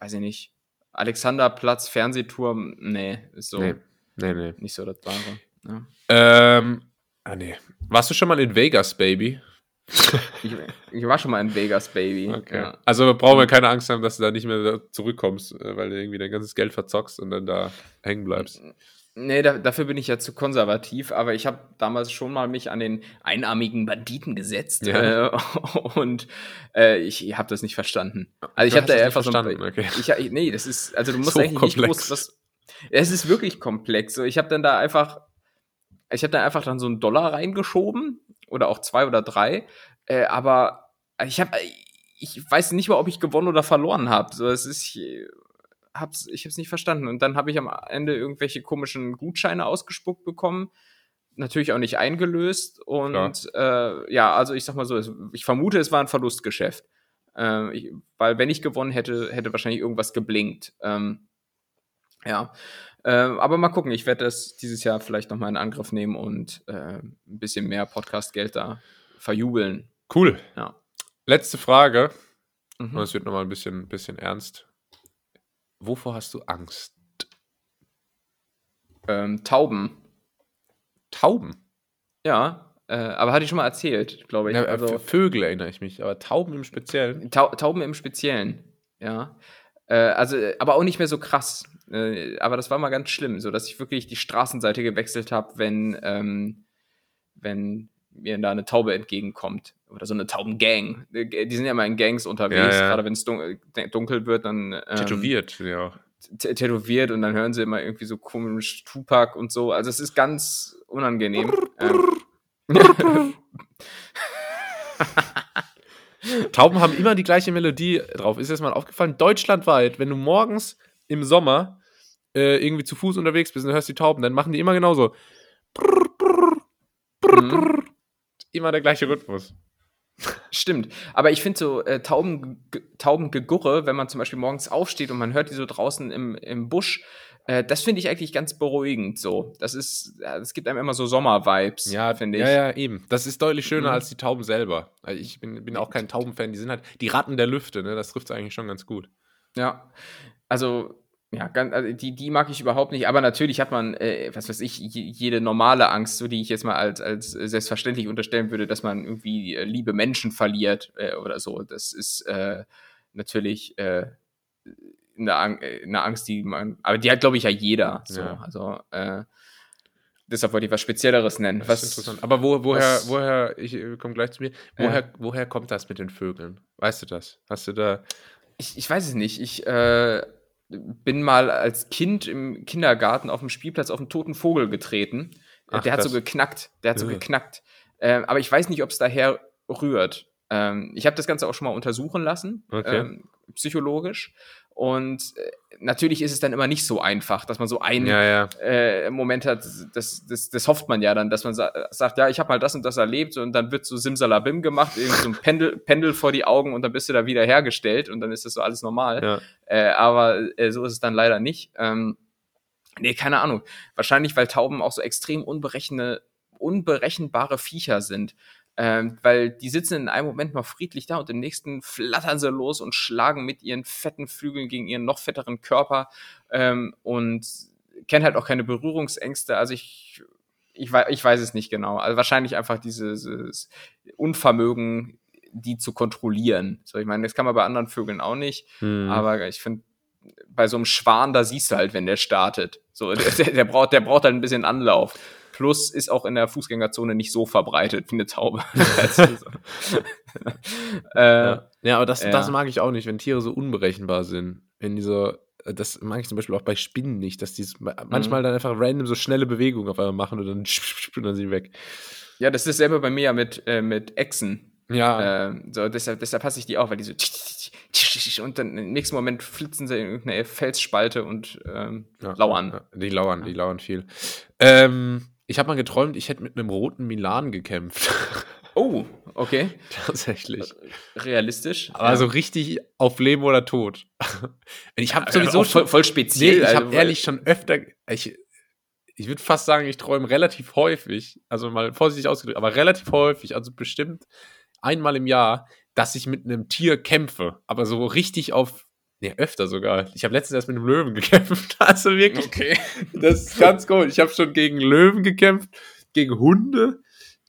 weiß ich nicht, Alexanderplatz, Fernsehturm, nee, ist so Nee, nee, nee. nicht so das Wahre. Ja. Ähm, ah, nee. Warst du schon mal in Vegas, Baby? Ich, ich war schon mal in Vegas, Baby. Ja. Also brauchen wir keine Angst haben, dass du da nicht mehr zurückkommst, äh, weil du irgendwie dein ganzes Geld verzockst und dann da hängen bleibst. Nee, da, dafür bin ich ja zu konservativ, aber ich habe damals schon mal mich an den einarmigen Banditen gesetzt Ja. äh, und äh, ich habe das nicht verstanden. Also ich habe da einfach nicht so verstanden, okay. ich, nee, das ist also du musst So eigentlich nicht komplex. groß was es ist wirklich komplex. So, ich habe dann da einfach ich habe da einfach dann so einen Dollar reingeschoben oder auch zwei oder drei, äh, aber ich habe ich weiß nicht mal, ob ich gewonnen oder verloren habe. So, es ist ich hab's ich hab's nicht verstanden und dann habe ich am Ende irgendwelche komischen Gutscheine ausgespuckt bekommen. Natürlich auch nicht eingelöst und äh, ja, also ich sag mal so, ich vermute, es war ein Verlustgeschäft. Äh, ich, weil wenn ich gewonnen hätte, hätte wahrscheinlich irgendwas geblinkt. Ähm, ja, ähm, aber mal gucken, ich werde das dieses Jahr vielleicht nochmal in Angriff nehmen und äh, ein bisschen mehr Podcast-Geld da verjubeln. Cool. Ja. Letzte Frage. Mhm. Und es wird nochmal ein bisschen, bisschen ernst. wovor hast du Angst? Ähm, Tauben. Tauben. Ja, äh, aber hatte ich schon mal erzählt, glaube ich. Ja, äh, also, Vögel erinnere ich mich, aber Tauben im Speziellen. Tau Tauben im Speziellen, ja. Äh, also, aber auch nicht mehr so krass. Äh, aber das war mal ganz schlimm, so dass ich wirklich die Straßenseite gewechselt habe, wenn, ähm, wenn mir da eine Taube entgegenkommt. Oder so eine Taubengang. Äh, Die sind ja immer in Gangs unterwegs, Ja, ja. gerade wenn es dun dunkel wird, dann. Ähm, Tätowiert, ja. tätowiert und dann hören sie immer irgendwie so komisch Tupac und so. Also es ist ganz unangenehm. ähm, Tauben haben immer die gleiche Melodie drauf. Ist das mal aufgefallen? Deutschlandweit, wenn du morgens im Sommer äh, irgendwie zu Fuß unterwegs bist und hörst die Tauben, dann machen die immer genauso. mhm. Immer der gleiche Rhythmus. Stimmt. Aber ich finde so äh, Tauben, Taubengegurre, wenn man zum Beispiel morgens aufsteht und man hört die so draußen im, im Busch, äh, das finde ich eigentlich ganz beruhigend so. Das ist, das gibt einem immer so Sommer-Vibes, Ja, finde ich. Ja, ja, eben. Das ist deutlich schöner Mhm. als die Tauben selber. Also ich bin, bin auch kein Taubenfan. Die sind halt die Ratten der Lüfte, ne? Das trifft eigentlich schon ganz gut. Ja, also, ja, ganz, also die, die mag ich überhaupt nicht, aber natürlich hat man, äh, was weiß ich, je- jede normale Angst, so die ich jetzt mal als, als selbstverständlich unterstellen würde, dass man irgendwie äh, liebe Menschen verliert äh, oder so. Das ist äh, natürlich äh, eine, äh, eine Angst, die man, aber die hat, glaube ich, ja jeder. So. Ja. Also, äh, deshalb wollte ich was Spezielleres nennen. Das was, ist interessant. Aber wo, woher, was- woher, ich äh, komme gleich zu mir, woher, woher kommt das mit den Vögeln? Weißt du das? Hast du da. Ich, ich weiß es nicht. Ich äh, bin mal als Kind im Kindergarten auf dem Spielplatz auf einen toten Vogel getreten. Äh, Ach, der hat so krass. geknackt. Der hat so Ja. geknackt. Ähm, aber ich weiß nicht, ob es daher rührt. Ähm, ich habe das Ganze auch schon mal untersuchen lassen, Okay. ähm, psychologisch. Und äh, natürlich ist es dann immer nicht so einfach, dass man so einen Ja, ja. äh, Moment hat, das, das, das hofft man ja dann, dass man sa sagt, ja, ich habe mal das und das erlebt und dann wird so Simsalabim gemacht, irgendwie so ein Pendel, Pendel vor die Augen und dann bist du da wieder hergestellt und dann ist das so alles normal. ja. Äh, aber äh, so ist es dann leider nicht. Ähm, nee, keine Ahnung. Wahrscheinlich, weil Tauben auch so extrem unberechenbare Viecher sind. Ähm, weil die sitzen in einem Moment mal friedlich da und im nächsten flattern sie los und schlagen mit ihren fetten Flügeln gegen ihren noch fetteren Körper ähm, und kennen halt auch keine Berührungsängste. Also ich, ich, wei- ich weiß es nicht genau. Also wahrscheinlich einfach dieses, Unvermögen, die zu kontrollieren. So, ich meine, das kann man bei anderen Vögeln auch nicht. Hm. Aber ich finde, bei so einem Schwan, da siehst du halt, wenn der startet. So, der, der, der, braucht, der braucht halt ein bisschen Anlauf. Plus ist auch in der Fußgängerzone nicht so verbreitet wie eine Taube. Äh, Ja. ja, aber das, ja. das mag ich auch nicht, wenn Tiere so unberechenbar sind. Wenn die so, äh, das mag ich zum Beispiel auch bei Spinnen nicht, dass die s- Mhm. manchmal dann einfach random so schnelle Bewegungen auf einmal machen und dann, und dann sind sie weg. ja, das ist selber bei mir ja mit, äh, mit Echsen. Ja, Ähm, so, deshalb, deshalb hasse ich die auch, weil die so und dann im nächsten Moment flitzen sie in irgendeine Felsspalte und ähm, ja, lauern. Ja, die lauern, die lauern viel. Ähm, ich habe mal geträumt, ich hätte mit einem roten Milan gekämpft. Oh, okay. Tatsächlich. Realistisch. Aber so richtig auf Leben oder Tod. ich habe Ja, sowieso voll, schon, voll nee, speziell. ich also, habe ehrlich schon öfter, ich, ich würde fast sagen, ich träume relativ häufig, also mal vorsichtig ausgedrückt, aber relativ häufig, also bestimmt einmal im Jahr, dass ich mit einem Tier kämpfe, aber so richtig auf, nee, öfter sogar. Ich habe letztens erst mit einem Löwen gekämpft, also wirklich, Okay. das ist ganz cool. Ich habe schon gegen Löwen gekämpft, gegen Hunde,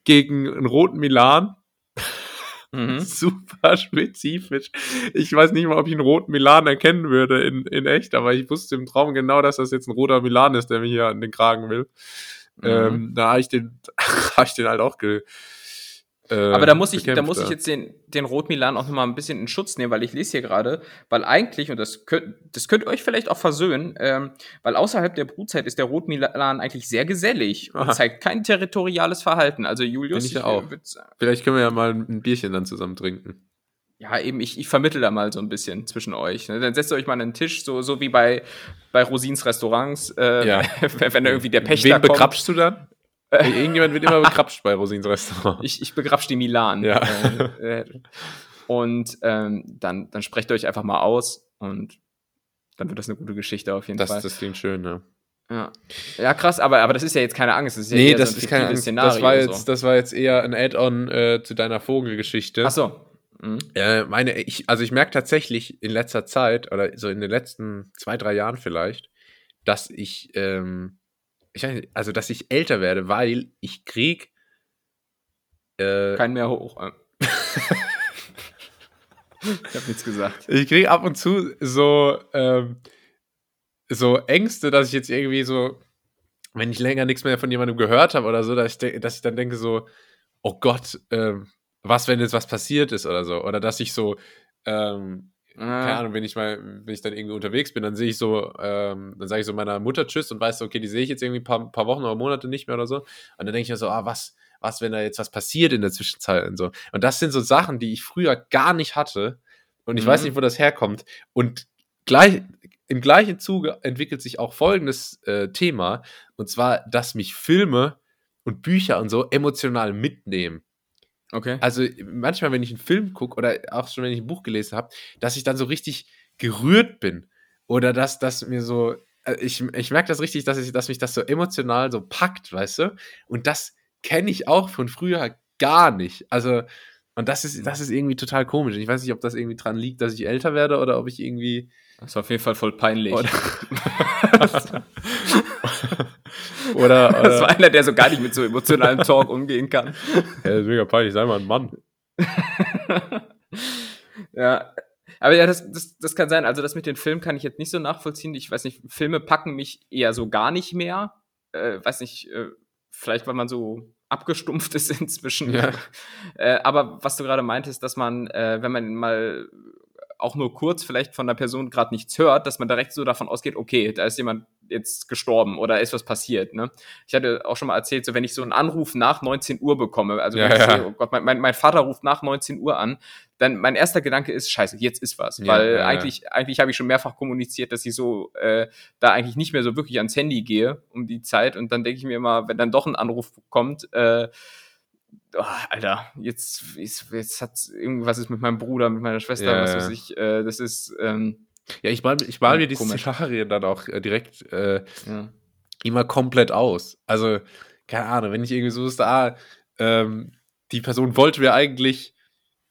gegen einen roten Milan, Mhm. super spezifisch. Ich weiß nicht mal, ob ich einen roten Milan erkennen würde in, in echt, aber ich wusste im Traum genau, dass das jetzt ein roter Milan ist, der mich hier an den Kragen will. Mhm. Ähm, da habe ich den, habe ich den halt auch ge, äh, Aber da muss ich, da muss ich jetzt den, den Rotmilan auch nochmal ein bisschen in Schutz nehmen, weil ich lese hier gerade, weil eigentlich, und das könnt, das könnt euch vielleicht auch versöhnen, ähm, weil außerhalb der Brutzeit ist der Rotmilan eigentlich sehr gesellig und Aha. zeigt kein territoriales Verhalten. Also Julius, ich ja auch. äh, sagen- Vielleicht können wir ja mal ein Bierchen dann zusammen trinken. ja eben, ich, ich vermittel da mal so ein bisschen zwischen euch. ne? Dann setzt ihr euch mal an den Tisch, so, so wie bei, bei Rosins Restaurants, äh, Ja. wenn da irgendwie der Pächter Wen kommt. begrapschst du dann? Irgendjemand wird immer begrapscht bei Rosins Restaurant. Ich, ich begrapsch die Milan. Ja. Äh, äh, und ähm, dann, dann sprecht ihr euch einfach mal aus und dann wird das eine gute Geschichte auf jeden Das, Fall. das klingt schön, ne? ja. ja, krass, aber, aber das ist ja jetzt keine Angst. Das ist ja Nee, das so ist keine Angst. Das war, Szenario jetzt, das war jetzt eher ein Add-on äh, zu deiner Vogelgeschichte. So. Ach so. Mhm. Äh, meine, ich, also ich merke tatsächlich in letzter Zeit oder so in den letzten zwei, drei Jahren vielleicht, dass ich, ähm, ich weiß nicht, also dass ich älter werde, weil ich krieg äh, Kein mehr hoch. äh. ich habe nichts gesagt. ich krieg ab und zu so, ähm, so Ängste, dass ich jetzt irgendwie so, wenn ich länger nichts mehr von jemandem gehört habe oder so, dass ich, dass ich dann denke so, oh Gott, ähm, was, wenn jetzt was passiert ist oder so. Oder dass ich so, ähm, keine Ahnung, wenn ich mal, wenn ich dann irgendwie unterwegs bin, dann sehe ich so, ähm, dann sage ich so meiner Mutter Tschüss und weiß okay, die sehe ich jetzt irgendwie ein paar, paar Wochen oder Monate nicht mehr oder so. Und dann denke ich mir so, ah, was, was, wenn da jetzt was passiert in der Zwischenzeit und so. Und das sind so Sachen, die ich früher gar nicht hatte. Und ich Mhm. weiß nicht, wo das herkommt. Und gleich, im gleichen Zuge entwickelt sich auch folgendes äh, Thema. Und zwar, dass mich Filme und Bücher und so emotional mitnehmen. Okay. Also manchmal, wenn ich einen Film gucke oder auch schon, wenn ich ein Buch gelesen habe, dass ich dann so richtig gerührt bin. Oder dass das mir so, äh, ich, ich merke das richtig, dass, ich, dass mich das so emotional so packt, weißt du? Und das kenne ich auch von früher gar nicht. Also, und das ist, das ist irgendwie total komisch. Ich weiß nicht, ob das irgendwie dran liegt, dass ich älter werde oder ob ich irgendwie. Das ist auf jeden Fall voll peinlich. Oder, oder, das war oder einer, der so gar nicht mit so emotionalem Talk umgehen kann. ja, das ist mega peinlich, sei mal ein Mann. ja. Aber ja, das, das, das kann sein. Also das mit den Filmen kann ich jetzt nicht so nachvollziehen. Ich weiß nicht, Filme packen mich eher so gar nicht mehr. Äh, weiß nicht, äh, vielleicht weil man so abgestumpft ist inzwischen. Ja. Äh, aber was du gerade meintest, dass man, äh, wenn man mal auch nur kurz vielleicht von der Person gerade nichts hört, dass man direkt so davon ausgeht, okay, da ist jemand jetzt gestorben oder ist was passiert. Ne? Ich hatte auch schon mal erzählt, so wenn ich so einen Anruf nach 19 Uhr bekomme, also Ja, ja. sehe, oh Gott, mein, mein, mein Vater ruft nach 19 Uhr an, dann mein erster Gedanke ist, scheiße, jetzt ist was. Ja, Weil ja, ja. eigentlich, eigentlich habe ich schon mehrfach kommuniziert, dass ich so äh, da eigentlich nicht mehr so wirklich ans Handy gehe um die Zeit. Und dann denke ich mir immer, wenn dann doch ein Anruf kommt, äh, oh, Alter, jetzt, jetzt, jetzt hat irgendwas ist mit meinem Bruder, mit meiner Schwester, was weiß ich, äh, das ist, ähm, Ja, ich mal, ich mal Ja, mir die komisch. Szenarien dann auch äh, direkt äh, ja. immer komplett aus. Also, keine Ahnung, wenn ich irgendwie so ist, ah, ähm, die Person wollte mir eigentlich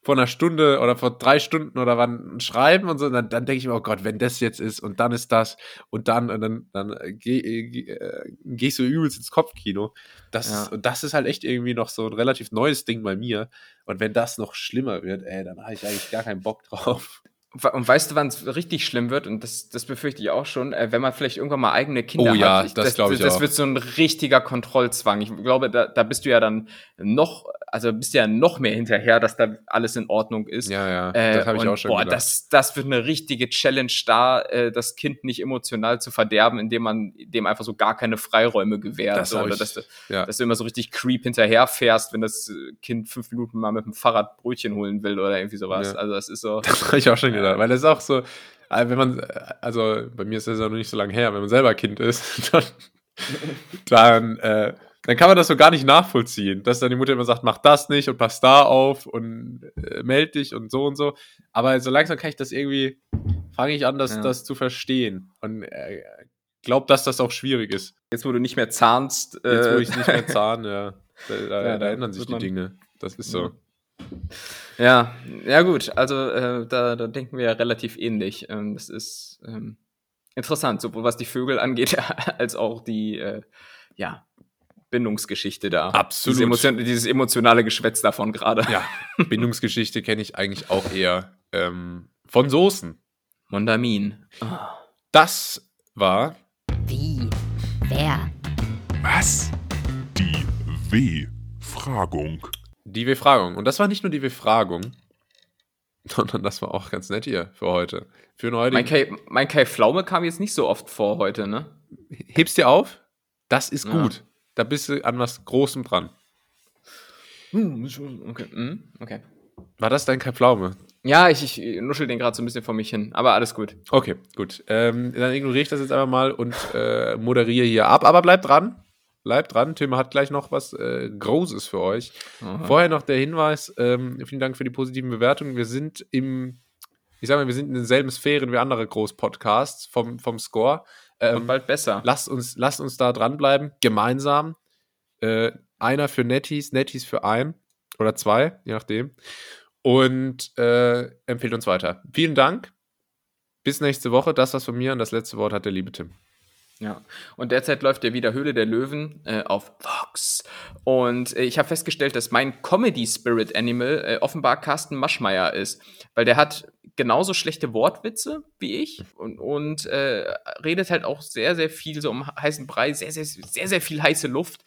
vor einer Stunde oder vor drei Stunden oder wann schreiben und so, und dann, dann denke ich mir, oh Gott, wenn das jetzt ist und dann ist das und dann und dann, dann äh, geh, äh, geh, äh, gehst du übelst ins Kopfkino. Das, Ja. ist, und das ist halt echt irgendwie noch so ein relativ neues Ding bei mir. Und wenn das noch schlimmer wird, ey, dann habe ich eigentlich gar keinen Bock drauf. Und we- Und weißt du, wann es richtig schlimm wird? Und das, das befürchte ich auch schon, äh, wenn man vielleicht irgendwann mal eigene Kinder Oh ja, hat. das glaub ich das, auch. wird so ein richtiger Kontrollzwang. Ich glaube, da, da bist du ja dann noch, also bist du ja noch mehr hinterher, dass da alles in Ordnung ist. Ja, ja, Äh, das habe ich und auch schon Boah, gedacht. das, das wird eine richtige Challenge da, äh, das Kind nicht emotional zu verderben, indem man dem einfach so gar keine Freiräume gewährt. Das so, oder ich- dass, du, ja. dass du immer so richtig creep hinterher fährst, wenn das äh, Kind fünf Minuten mal mit dem Fahrrad Brötchen holen will oder irgendwie sowas. Ja. Also das ist so. Das habe ich auch schon gedacht, weil das ist auch so, äh, wenn man, also bei mir ist das ja noch nicht so lange her, wenn man selber Kind ist, dann, dann, äh, dann kann man das so gar nicht nachvollziehen, dass dann die Mutter immer sagt, mach das nicht und pass da auf und äh, meld dich und so und so. Aber so langsam kann ich das irgendwie, fange ich an, das, Ja. das zu verstehen und äh, glaub, dass das auch schwierig ist. Jetzt, wo du nicht mehr zahnst, Jetzt, wo äh, ich nicht mehr zahn, ja, da, da, Ja, da ändern sich die Dinge. Das ist so. Ja, ja gut, also äh, da, da denken wir ja relativ ähnlich. Ähm, das ist ähm, interessant, sowohl was die Vögel angeht, als auch die äh, ja, Bindungsgeschichte da. Absolut. Dieses, emotion dieses emotionale Geschwätz davon gerade. Ja, Bindungsgeschichte kenne ich eigentlich auch eher ähm, von Soßen. Mondamin. Das war Wie? Wer? Was? Die W-Fragung. die Befragung. Und das war nicht nur die Befragung, sondern das war auch ganz nett hier für heute. Für den Mein. Kai, mein Kai Pflaume kam jetzt nicht so oft vor heute, ne? Hebst dir auf? Das ist Ja. gut. Da bist du an was Großem dran. Okay. mhm, okay. War das dein Pflaume? Ja, ich, ich nuschel den gerade so ein bisschen vor mich hin, aber alles gut. Okay, gut. Ähm, dann ignoriere ich das jetzt einfach mal und äh, moderiere hier ab. Aber bleibt dran. Bleibt dran. Tim hat gleich noch was äh, Großes für euch. Aha. Vorher noch der Hinweis, ähm, vielen Dank für die positiven Bewertungen. Wir sind im, ich sag mal, wir sind in denselben Sphären wie andere Großpodcasts vom, vom Score. Und Ähm, bald besser. lasst, uns, lasst uns da dranbleiben, gemeinsam. Äh, einer für Netties, Netties für ein oder zwei, je nachdem. und äh, empfehlt uns weiter. Vielen Dank. Bis nächste Woche. Das war's von mir und das letzte Wort hat der liebe Tim. Ja, und derzeit läuft ja wieder Höhle der Löwen äh, auf Vox. Und äh, ich habe festgestellt, dass mein Comedy Spirit Animal äh, offenbar Carsten Maschmeyer ist. Weil der hat genauso schlechte Wortwitze wie ich und, und äh, redet halt auch sehr, sehr viel so um heißen Brei, sehr, sehr, sehr, sehr viel heiße Luft.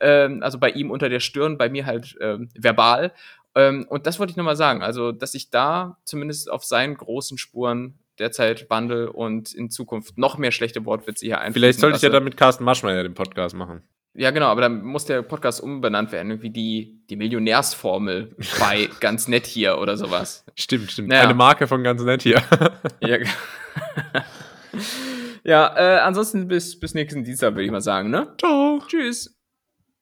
Ähm, also bei ihm unter der Stirn, bei mir halt ähm, verbal. Ähm, und das wollte ich nochmal sagen. Also, dass ich da zumindest auf seinen großen Spuren derzeit wandel und in Zukunft noch mehr schlechte Wortwitze hier einfließen Vielleicht sollte ich ja dann mit Carsten Maschmeyer den Podcast machen. Ja, genau, aber dann muss der Podcast umbenannt werden, irgendwie die, die Millionärsformel bei ganz nett hier oder sowas. Stimmt, stimmt. Naja. Eine Marke von ganz nett hier. Ja, ja äh, ansonsten bis, bis nächsten Dienstag, würde ich mal sagen, ne? Ciao. Tschüss.